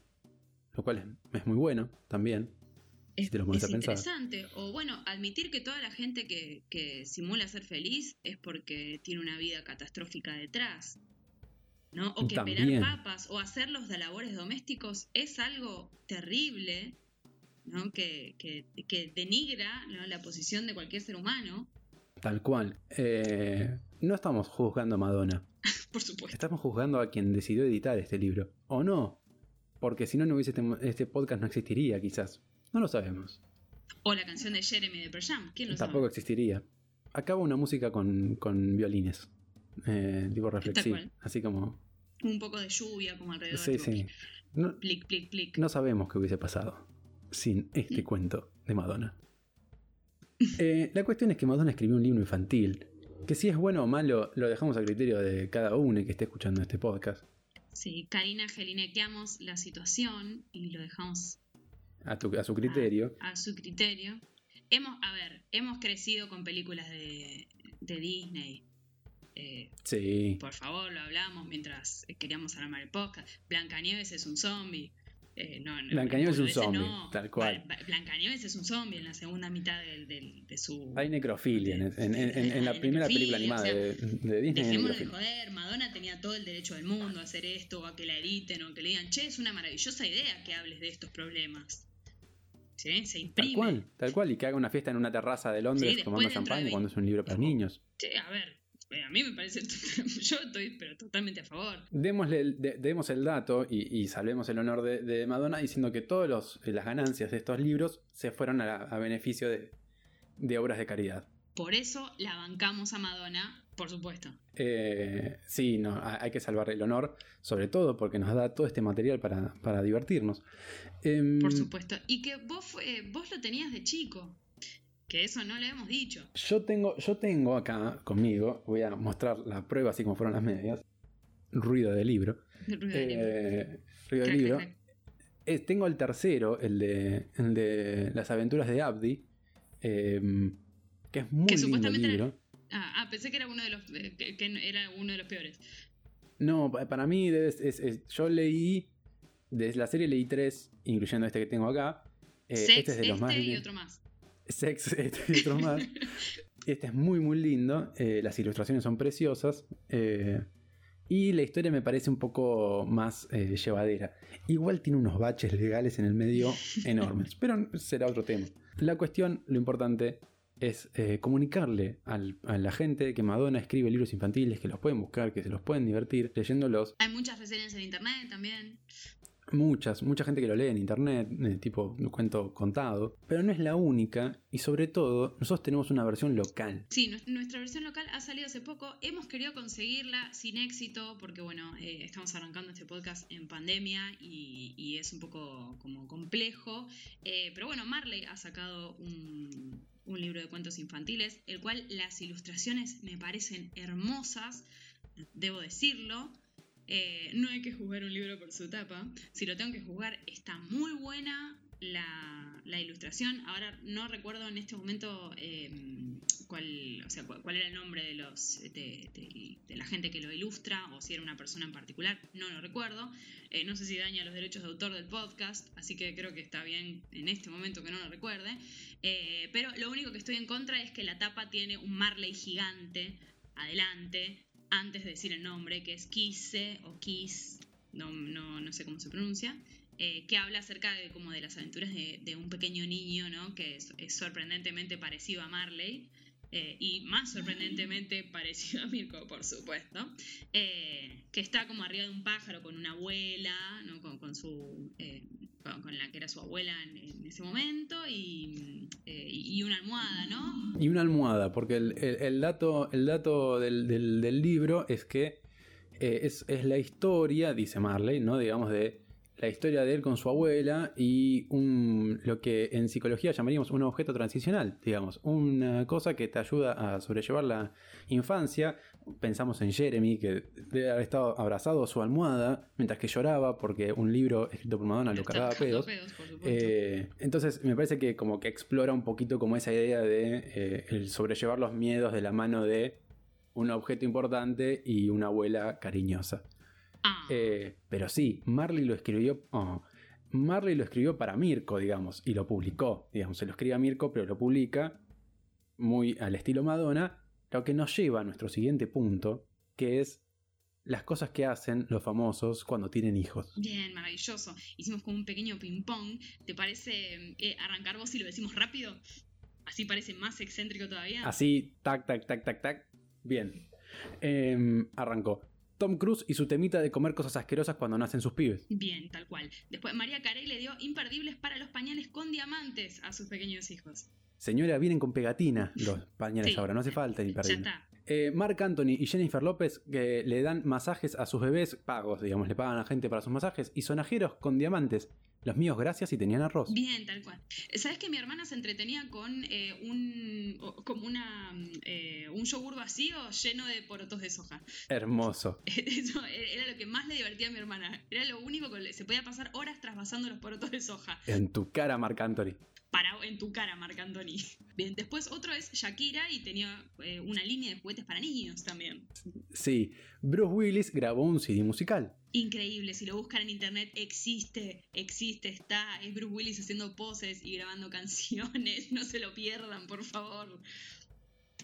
lo cual es, es muy bueno también. Es, Si interesante. O bueno, admitir que toda la gente que, que simula ser feliz es porque tiene una vida catastrófica detrás. ¿No? O que También. pelar papas o hacer los de labores domésticos es algo terrible, ¿no? Que, que, que denigra ¿no? la posición de cualquier ser humano, Tal cual. Eh, no estamos juzgando a Madonna. por supuesto. Estamos juzgando a quien decidió editar este libro. ¿O no? Porque si no, no hubiese este, este podcast no existiría, quizás. No lo sabemos. O la canción de Jeremy de Pearl Jam, ¿quién lo Tampoco sabe? existiría. Acaba una música con, con violines. Eh, tipo reflexivo. Así como. Un poco de lluvia como alrededor. Sí, tipo, sí. No, Plic, plic, plic. no sabemos qué hubiese pasado sin este Mm. cuento de Madonna. Eh, la cuestión es que Madonna escribió un libro infantil. Que si es bueno o malo, lo dejamos a criterio de cada uno que esté escuchando este podcast. Sí, Karina gelinequeamos la situación y lo dejamos A, tu- a su criterio. a su criterio. Hemos, a ver, hemos crecido con películas de, de Disney. Eh, Sí. por favor, lo hablamos mientras queríamos armar el podcast. Blancanieves es un zombie. Eh, no, no, Blancanieves es un zombie, no. tal cual. Blancanieves es un zombie en la segunda mitad del- del- de su. Hay necrofilia. En, en- en- en- en la primera película animada o sea, de, de Disney. Dejémonos de joder, Madonna tenía todo el derecho del mundo a hacer esto, o a que la editen, o que le digan, che, es una maravillosa idea que hables de estos problemas. ¿Sí? Se Tal imprime. cual, tal cual. Y que haga una fiesta en una terraza de Londres Sí, tomando champaña de cuando es un libro para niños. Sí, a ver, eh, a mí me parece, yo estoy pero totalmente a favor. Démosle el, de- demos el dato y, y salvemos el honor de, de Madonna diciendo que todas las ganancias de estos libros se fueron a, a beneficio de, de obras de caridad. Por eso la bancamos a Madonna, por supuesto. Eh, sí, no, ha- hay que salvar el honor, sobre todo porque nos da todo este material para, para divertirnos. Em, Por supuesto. Y que vos, fue- vos lo tenías de chico. Que eso no lo hemos dicho. Yo tengo, yo tengo acá conmigo, voy a mostrar la prueba así como fueron las medias. Ruido de libro. Ruido del libro. Eh, ruido de libro. Eh, tengo el tercero, el de, el de Las aventuras de Abdi, em, que es muy Que lindo libro. Ah, ah, pensé que era uno de los eh, que, que era uno de los peores. No, pa- para mí debe- es- es- yo leí, de la serie leí tres, incluyendo este que tengo acá. Eh, Sex, este es de los más... y otro más. Sex, este y otros más. Este es muy, muy lindo. eh, las ilustraciones son preciosas. eh, y la historia me parece un poco más llevadera. Igual tiene unos baches legales en el medio enormes. pero será otro tema. La cuestión, lo importante, es eh, comunicarle al- a la gente que Madonna escribe libros infantiles, que los pueden buscar, que se los pueden divertir leyéndolos. Hay muchas reseñas en internet también. Muchas, mucha gente que lo lee en internet, eh, tipo un cuento contado, pero no es la única y sobre todo nosotros tenemos una versión local. Sí, nues- nuestra versión local ha salido hace poco. Hemos querido conseguirla sin éxito porque, bueno, eh, estamos arrancando este podcast en pandemia y, y es un poco como complejo. Eh, pero bueno, Marley ha sacado un, un libro de cuentos infantiles, el cual las ilustraciones me parecen hermosas, debo decirlo. Eh, no hay que juzgar un libro por su tapa. Si lo tengo que juzgar, está muy buena la, la ilustración. Ahora no recuerdo en este momento eh, cuál, o sea, cuál, era el nombre de, los, de, la gente que lo ilustra o si era una persona en particular. No lo recuerdo. Eh, no sé si daña los derechos de autor del podcast, así que creo que está bien en este momento que no lo recuerde. Eh, pero lo único que estoy en contra es que la tapa tiene un Marley gigante adelante antes de decir el nombre, que es Kisse o Kiss, no, no, no sé cómo se pronuncia, eh, que habla acerca de, como de las aventuras de, de un pequeño niño, ¿no? que es, es sorprendentemente parecido a Marley. eh, y más sorprendentemente parecido a Mirko, por supuesto, eh, que está como arriba de un pájaro con una abuela, ¿no? con, con su, eh, con, con la que era su abuela en, en ese momento, y, eh, y una almohada, ¿no? Y una almohada, porque el, el- el dato, el dato del, del- del libro es que eh, es, es la historia, dice Marley, ¿no? Digamos, de la historia de él con su abuela y un, lo que en psicología llamaríamos un objeto transicional, digamos, una cosa que te ayuda a sobrellevar la infancia. Pensamos en Jeremy, que debe haber estado abrazado a su almohada mientras que lloraba porque un libro escrito por Madonna lo cargaba a pedos. Eh, entonces me parece que como que explora un poquito como esa idea de eh, el sobrellevar los miedos de la mano de un objeto importante y una abuela cariñosa. Ah, Eh, pero sí, Marley lo escribió. oh, Marley lo escribió para Mirko, digamos, y lo publicó. Digamos, se lo escribe a Mirko, pero lo publica muy al estilo Madonna, lo que nos lleva a nuestro siguiente punto, que es las cosas que hacen los famosos cuando tienen hijos. Bien, maravilloso. Hicimos como un pequeño ping-pong. ¿Te parece eh, arrancar vos si lo decimos rápido? Así parece más excéntrico todavía. Así, tac, tac, tac, tac, tac. Bien. Em, arrancó. Tom Cruise y su temita de comer cosas asquerosas cuando nacen sus pibes. Bien, tal cual. Después María Carey le dio imperdibles para los pañales con diamantes a sus pequeños hijos. Señora, vienen con pegatina los pañales Sí. ahora, no hace falta ni Ya está. Eh, Mark Anthony y Jennifer López que le dan masajes a sus bebés pagos, digamos, le pagan a gente para sus masajes y sonajeros con diamantes. Los míos, gracias, y tenían arroz. Bien, tal cual. ¿Sabes que mi hermana se entretenía con eh, un como una eh, un yogur vacío lleno de porotos de soja? Hermoso. Eso era lo que más le divertía a mi hermana. Era lo único que se podía pasar horas trasvasando los porotos de soja. En tu cara, Marc Anthony. Para en tu cara, Marc Anthony. Bien, después otro es Shakira y tenía eh, una línea de juguetes para niños también. Sí, Bruce Willis grabó un CD musical. Increíble, si lo buscan en internet, existe, existe, está. Es Bruce Willis haciendo poses y grabando canciones. No se lo pierdan, por favor.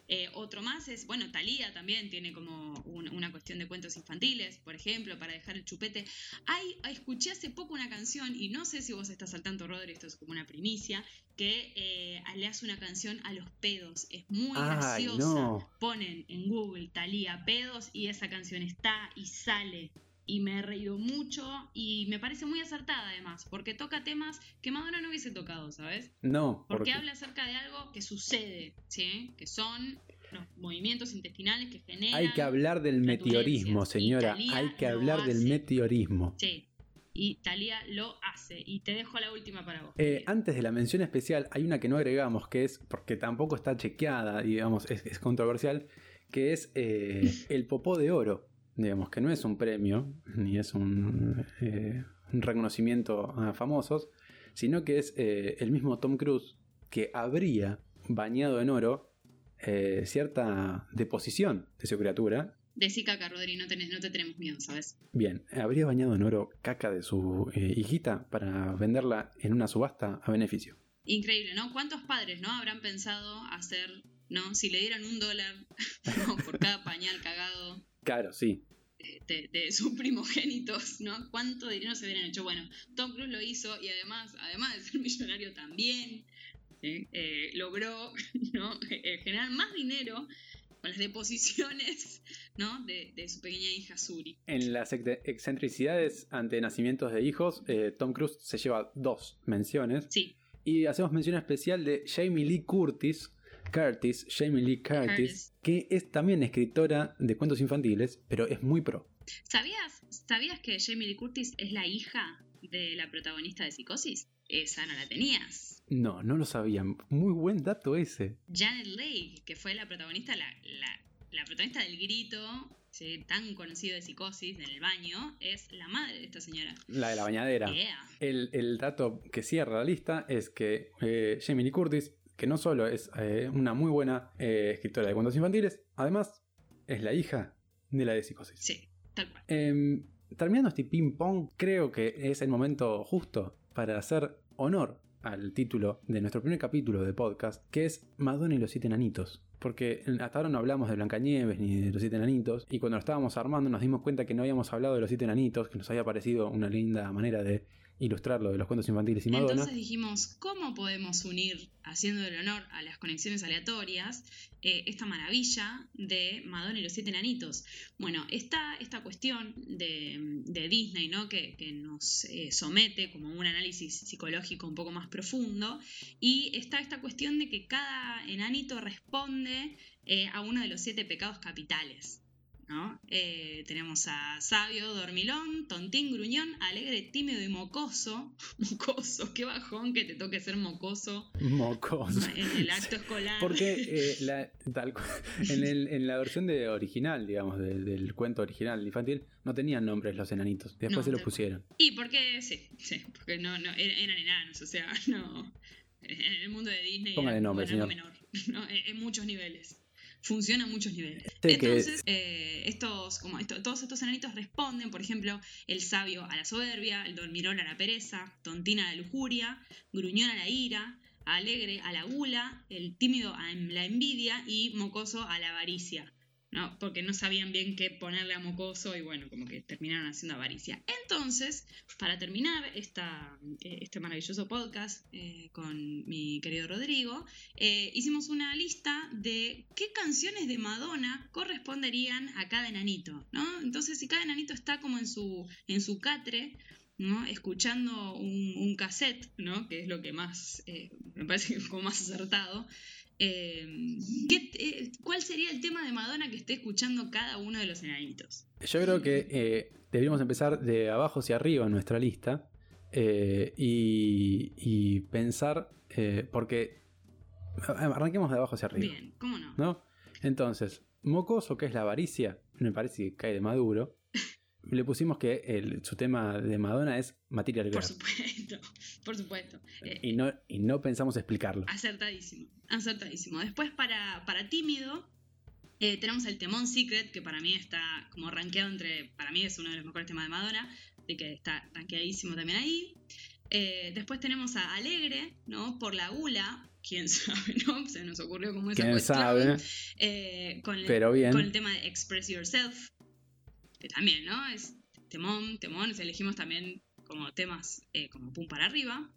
Eh, otro más es, bueno, Thalía también tiene como un- una cuestión de cuentos infantiles, por ejemplo, para dejar el chupete. Hay, escuché hace poco una canción, y no sé si vos estás al tanto, Rodri, esto es como una primicia, que eh, le hace una canción a los pedos. Es muy Ay, graciosa. no. Ponen en Google Thalía pedos y esa canción está y sale. Y me he reído mucho y me parece muy acertada además, porque toca temas que Madonna no hubiese tocado, ¿sabes? No, Porque porque habla acerca de algo que sucede, ¿sí? Que son los movimientos intestinales que generan. hay que hablar del meteorismo, señora. Hay que hablar del meteorismo. Sí. Y Talía lo hace. Y te dejo la última para vos. Eh, antes de la mención especial, hay una que no agregamos, que es, porque tampoco está chequeada, digamos, es, es controversial, que es eh, el popó de oro. Digamos, que no es un premio, ni es un, eh, un reconocimiento a famosos, sino que es eh, el mismo Tom Cruise que habría bañado en oro eh, cierta deposición de su criatura. Decí caca, Rodri, no, tenés- no te tenemos miedo, ¿sabes? Bien, habría bañado en oro caca de su hijita para venderla en una subasta a beneficio. Increíble, ¿no? ¿Cuántos padres no habrán pensado hacer, ¿no? Si le dieran un dólar ¿no? por cada pañal cagado Claro, sí. de, de- sus primogénitos, ¿no? ¿Cuánto dinero se hubieran hecho? Bueno, Tom Cruise lo hizo y además, además de ser millonario también, ¿sí? Eh, logró, ¿no? Eh, generar más dinero con las deposiciones, ¿no? De, de su pequeña hija Suri. En las ex- excentricidades ante nacimientos de hijos, eh, Tom Cruise se lleva dos menciones. Sí, Y hacemos mención especial de Jamie Lee Curtis. Curtis, Jamie Lee Curtis, Curtis. que es también escritora de cuentos infantiles, pero es muy pro. ¿Sabías, ¿Sabías que Jamie Lee Curtis es la hija de la protagonista de Psicosis? Esa no la tenías. No, no lo sabían. Muy buen dato ese. Janet Leigh, que fue la protagonista, la, la- la protagonista del grito, ¿sí? tan conocido de Psicosis, en el baño, es la madre de esta señora. La de la bañadera. Yeah. El, el dato que cierra la lista es que eh, Jamie Lee Curtis, que no solo es eh, una muy buena eh, escritora de cuentos infantiles, además es la hija de la de psicosis. Sí, tal cual. Em, terminando este ping-pong, creo que es el momento justo para hacer honor al título de nuestro primer capítulo de podcast, que es Madonna y los siete enanitos. Porque hasta ahora no hablamos de Blancanieves ni de los siete enanitos, y cuando lo estábamos armando nos dimos cuenta que no habíamos hablado de los siete enanitos, que nos había parecido una linda manera de ilustrar lo de los cuentos infantiles y Madonna. Entonces dijimos, ¿cómo podemos unir, haciendo el honor a las conexiones aleatorias, eh, esta maravilla de Madonna y los siete enanitos? Bueno, está esta cuestión de, Disney, ¿no? Que, que nos eh, somete como un análisis psicológico un poco más profundo, y está esta cuestión de que cada enanito responde eh, a uno de los siete pecados capitales. ¿No? Eh, tenemos a sabio, dormilón, tontín, gruñón, alegre, tímido y mocoso. Mocoso, qué bajón que te toque ser mocoso Mocoso. en el acto escolar. Porque eh, la- tal cu- en, el- en la versión de original, digamos, de- del cuento original infantil, no tenían nombres los enanitos. Después No, se los pusieron. Y porque, sí, sí, porque no, no, er- eran enanos, o sea, no. En el mundo de Disney Póngale nombre, como enano señor. menor, ¿no? En, en muchos niveles. Funciona a muchos niveles. Sí, que- Entonces, eh, estos, como esto- todos estos enanitos responden, por ejemplo, el sabio a la soberbia, el dormirón a la pereza, tontina a la lujuria, gruñón a la ira, alegre a la gula, el tímido a la envidia y mocoso a la avaricia. ¿No? Porque no sabían bien qué ponerle a mocoso y bueno, como que terminaron haciendo avaricia. Entonces, para terminar esta, eh, este maravilloso podcast eh, con mi querido Rodrigo, eh, hicimos una lista de qué canciones de Madonna corresponderían a cada enanito, ¿no? Entonces, si cada enanito está como en su, en su catre, ¿no? Escuchando un, cassette, ¿no? Que es lo que más, eh, me parece que como más acertado. Eh, ¿qué- eh, ¿Cuál sería el tema de Madonna que esté escuchando cada uno de los enanitos? Yo creo que eh, deberíamos empezar de abajo hacia arriba en nuestra lista eh, y, y pensar, eh, porque arranquemos de abajo hacia arriba, Bien, ¿cómo no? ¿no? Entonces, Mocoso, que es la avaricia, me parece que cae de maduro. Le pusimos que el- su tema de Madonna es Material Por Girl. supuesto, por supuesto. Y no, y no pensamos explicarlo. Acertadísimo, acertadísimo. Después para, para tímido eh, tenemos el Temón Secret, que para mí está como rankeado entre, para mí es uno de los mejores temas de Madonna, así que está rankeadísimo también ahí. Eh, después tenemos a Alegre, ¿no? Por la gula, quién sabe, ¿no? Se nos ocurrió como esa ¿Quién cuestión. sabe? Eh, con, el, Pero bien. con el tema de Express Yourself, que también, ¿no? Es temón, temón, elegimos también como temas eh, como pum para arriba.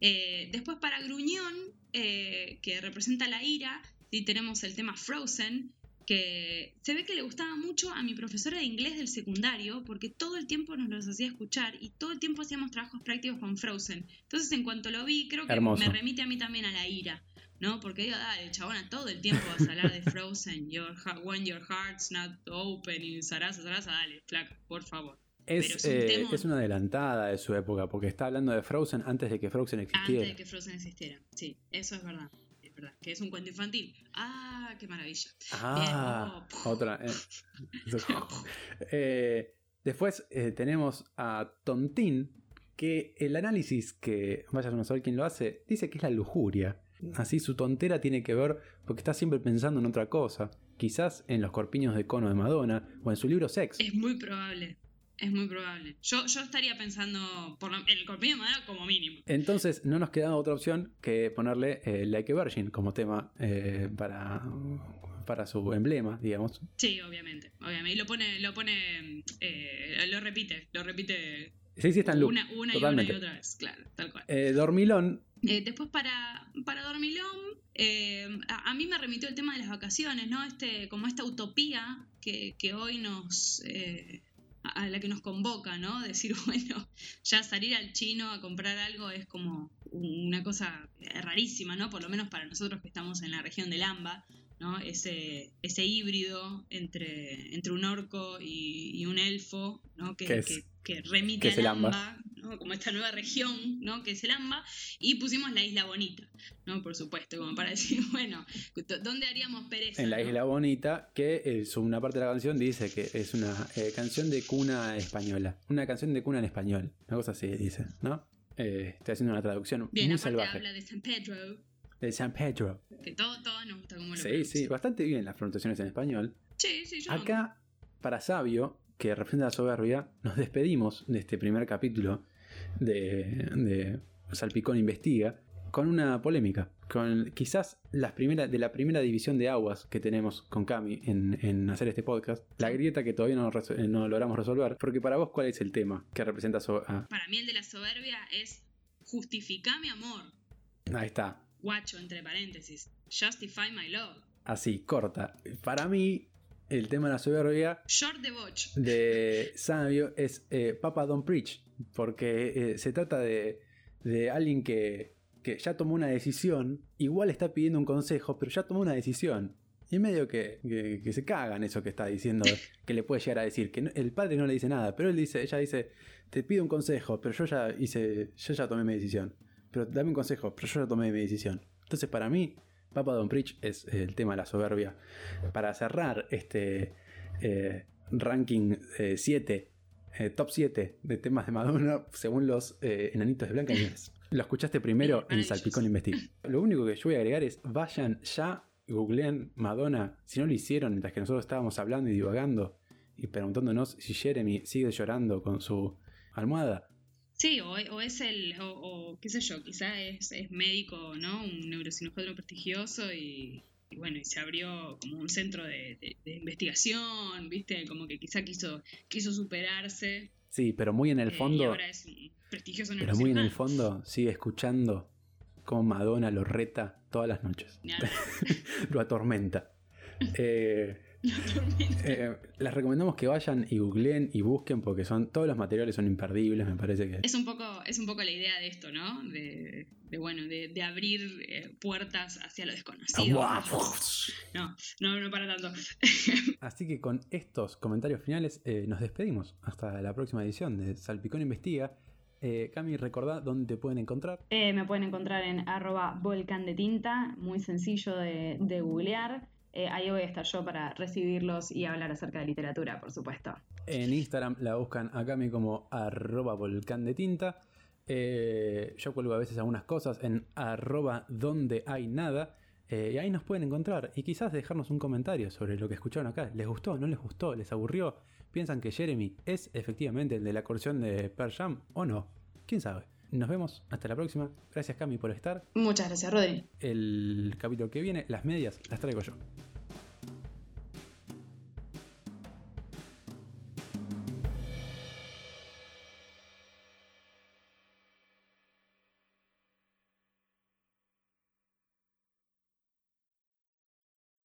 Eh, después para Gruñón, eh, que representa la ira, sí tenemos el tema Frozen, que se ve que le gustaba mucho a mi profesora de inglés del secundario, porque todo el tiempo nos los hacía escuchar y todo el tiempo hacíamos trabajos prácticos con Frozen. Entonces, en cuanto lo vi, creo que Hermoso. me remite a mí también a la ira. ¿No? Porque digo, dale, chabona, todo el tiempo vas a hablar de Frozen, your, when your heart's not open, y zaraza, zaraza, dale, flaca, por favor. pero Es, es un eh, es una adelantada de su época, porque está hablando de Frozen antes de que Frozen existiera. Antes de que Frozen existiera. Sí, eso es verdad. Es verdad. Que es un cuento infantil. Ah, qué maravilla. Ah, Bien, oh, otra. eh. Eh, después tenemos a Tontín, que el análisis que vaya a no saber quién lo hace, dice que es la lujuria. Así su tontera tiene que ver porque está siempre pensando en otra cosa. Quizás en los corpiños de cono de Madonna o en su libro Sex. Es muy probable. Es muy probable. Yo, yo estaría pensando por el corpiño de madera como mínimo. Entonces no nos queda otra opción que ponerle eh, Like a Virgin como tema eh, para, para su emblema, digamos. Sí, obviamente. obviamente. Y lo pone, lo pone, eh, lo repite, lo repite Sí, sí, está en loop. una, una y una y otra vez. Claro, tal cual. Eh, Dormilón Eh, después para, para Dormilón, eh, a, a mí me remitió el tema de las vacaciones, ¿no? Este, como esta utopía que, que hoy nos, eh, a a la que nos convoca, ¿no? Decir, bueno, ya salir al chino a comprar algo es como una cosa rarísima, ¿no? Por lo menos para nosotros que estamos en la región del AMBA, ¿no? Ese, ese híbrido entre, entre un orco y, y un elfo, ¿no? Que, Que es- que- que remite es al el AMBA. AMBA, ¿no? Como esta nueva región, ¿no? Que es el AMBA, y pusimos la Isla Bonita, ¿no? Por supuesto, como para decir, bueno, ¿dónde haríamos pereza? en la no? Isla Bonita, que su- una parte de la canción dice que es una eh, canción de cuna española. Una canción de cuna en español. Una cosa así dice, ¿no? Eh, estoy haciendo una traducción Bien, muy salvaje. habla de San Pedro, De San Pedro. que todo, todo nos gusta como lo Sí, pronuncia. sí, bastante bien las pronunciaciones en español. Sí, sí, yo. Acá, para Sabio, que representa la soberbia, nos despedimos de este primer capítulo de, de Salpicón Investiga con una polémica. Con quizás las primeras, de la primera división de aguas que tenemos con Cami en, en hacer este podcast. La grieta que todavía no, no logramos resolver. Porque para vos, ¿cuál es el tema que representa so- a- Para mí el de la soberbia es justificar mi amor. Ahí está. Guacho, entre paréntesis. Justify my love. Así, corta. Para mí, el tema de la soberbia Short the Botch. de Sabio es eh, Papa Don't Preach, porque eh, se trata de, de alguien que, que ya tomó una decisión, igual está pidiendo un consejo, pero ya tomó una decisión. Y medio que, que- que se cagan eso que está diciendo, que le puede llegar a decir, que no- el padre no le dice nada, pero él dice, ella dice, te pido un consejo, pero yo ya hice, yo ya tomé mi decisión. Pero dame un consejo, pero yo ya tomé mi decisión. Entonces para mí, Papa Don Preach es el tema de la soberbia. Para cerrar este eh, ranking 7, top 7 de temas de Madonna, según los eh, enanitos de Blanca Nieves. Lo escuchaste primero en. Salpicón Investiga. Lo único que yo voy a agregar es vayan ya googleen Madonna, si no lo hicieron mientras que nosotros estábamos hablando y divagando y preguntándonos si Jeremy sigue llorando con su almohada. Sí, o, o es el, o, o, qué sé yo, quizá es, es médico, ¿no? Un neurocirujano prestigioso y, y bueno, y se abrió como un centro de, de- de investigación, ¿viste? Como que quizá quiso, quiso superarse. Sí, pero muy en el eh, y fondo, ahora es un prestigioso pero muy en el fondo sigue escuchando cómo Madonna lo reta todas las noches. Lo atormenta. Eh, eh, les recomendamos que vayan y googleen y busquen porque son todos los materiales son imperdibles, me parece que Es un poco, es un poco la idea de esto, ¿no? De, de, bueno, de, de abrir eh, puertas hacia lo desconocido. No, no, no para tanto. Así que con estos comentarios finales eh, nos despedimos. Hasta la próxima edición de Salpicón Investiga. Eh, Cami, recordá dónde te pueden encontrar. Eh, me pueden encontrar en arroba volcán de tinta, muy sencillo de, de googlear. Eh, ahí voy a estar yo para recibirlos y hablar acerca de literatura, por supuesto. En Instagram la buscan a Cami como arroba volcán de tinta. Eh, yo cuelgo a veces algunas cosas en arroba donde hay nada. eh, y ahí nos pueden encontrar. Y quizás dejarnos un comentario sobre lo que escucharon acá. ¿Les gustó? ¿No les gustó? ¿Les aburrió? ¿Piensan que Jeremy es efectivamente el de la corción de Pearl Jam o no? ¿Quién sabe? Nos vemos. Hasta la próxima. Gracias Cami por estar. Muchas gracias, Rodri. El capítulo que viene, las medias, las traigo yo.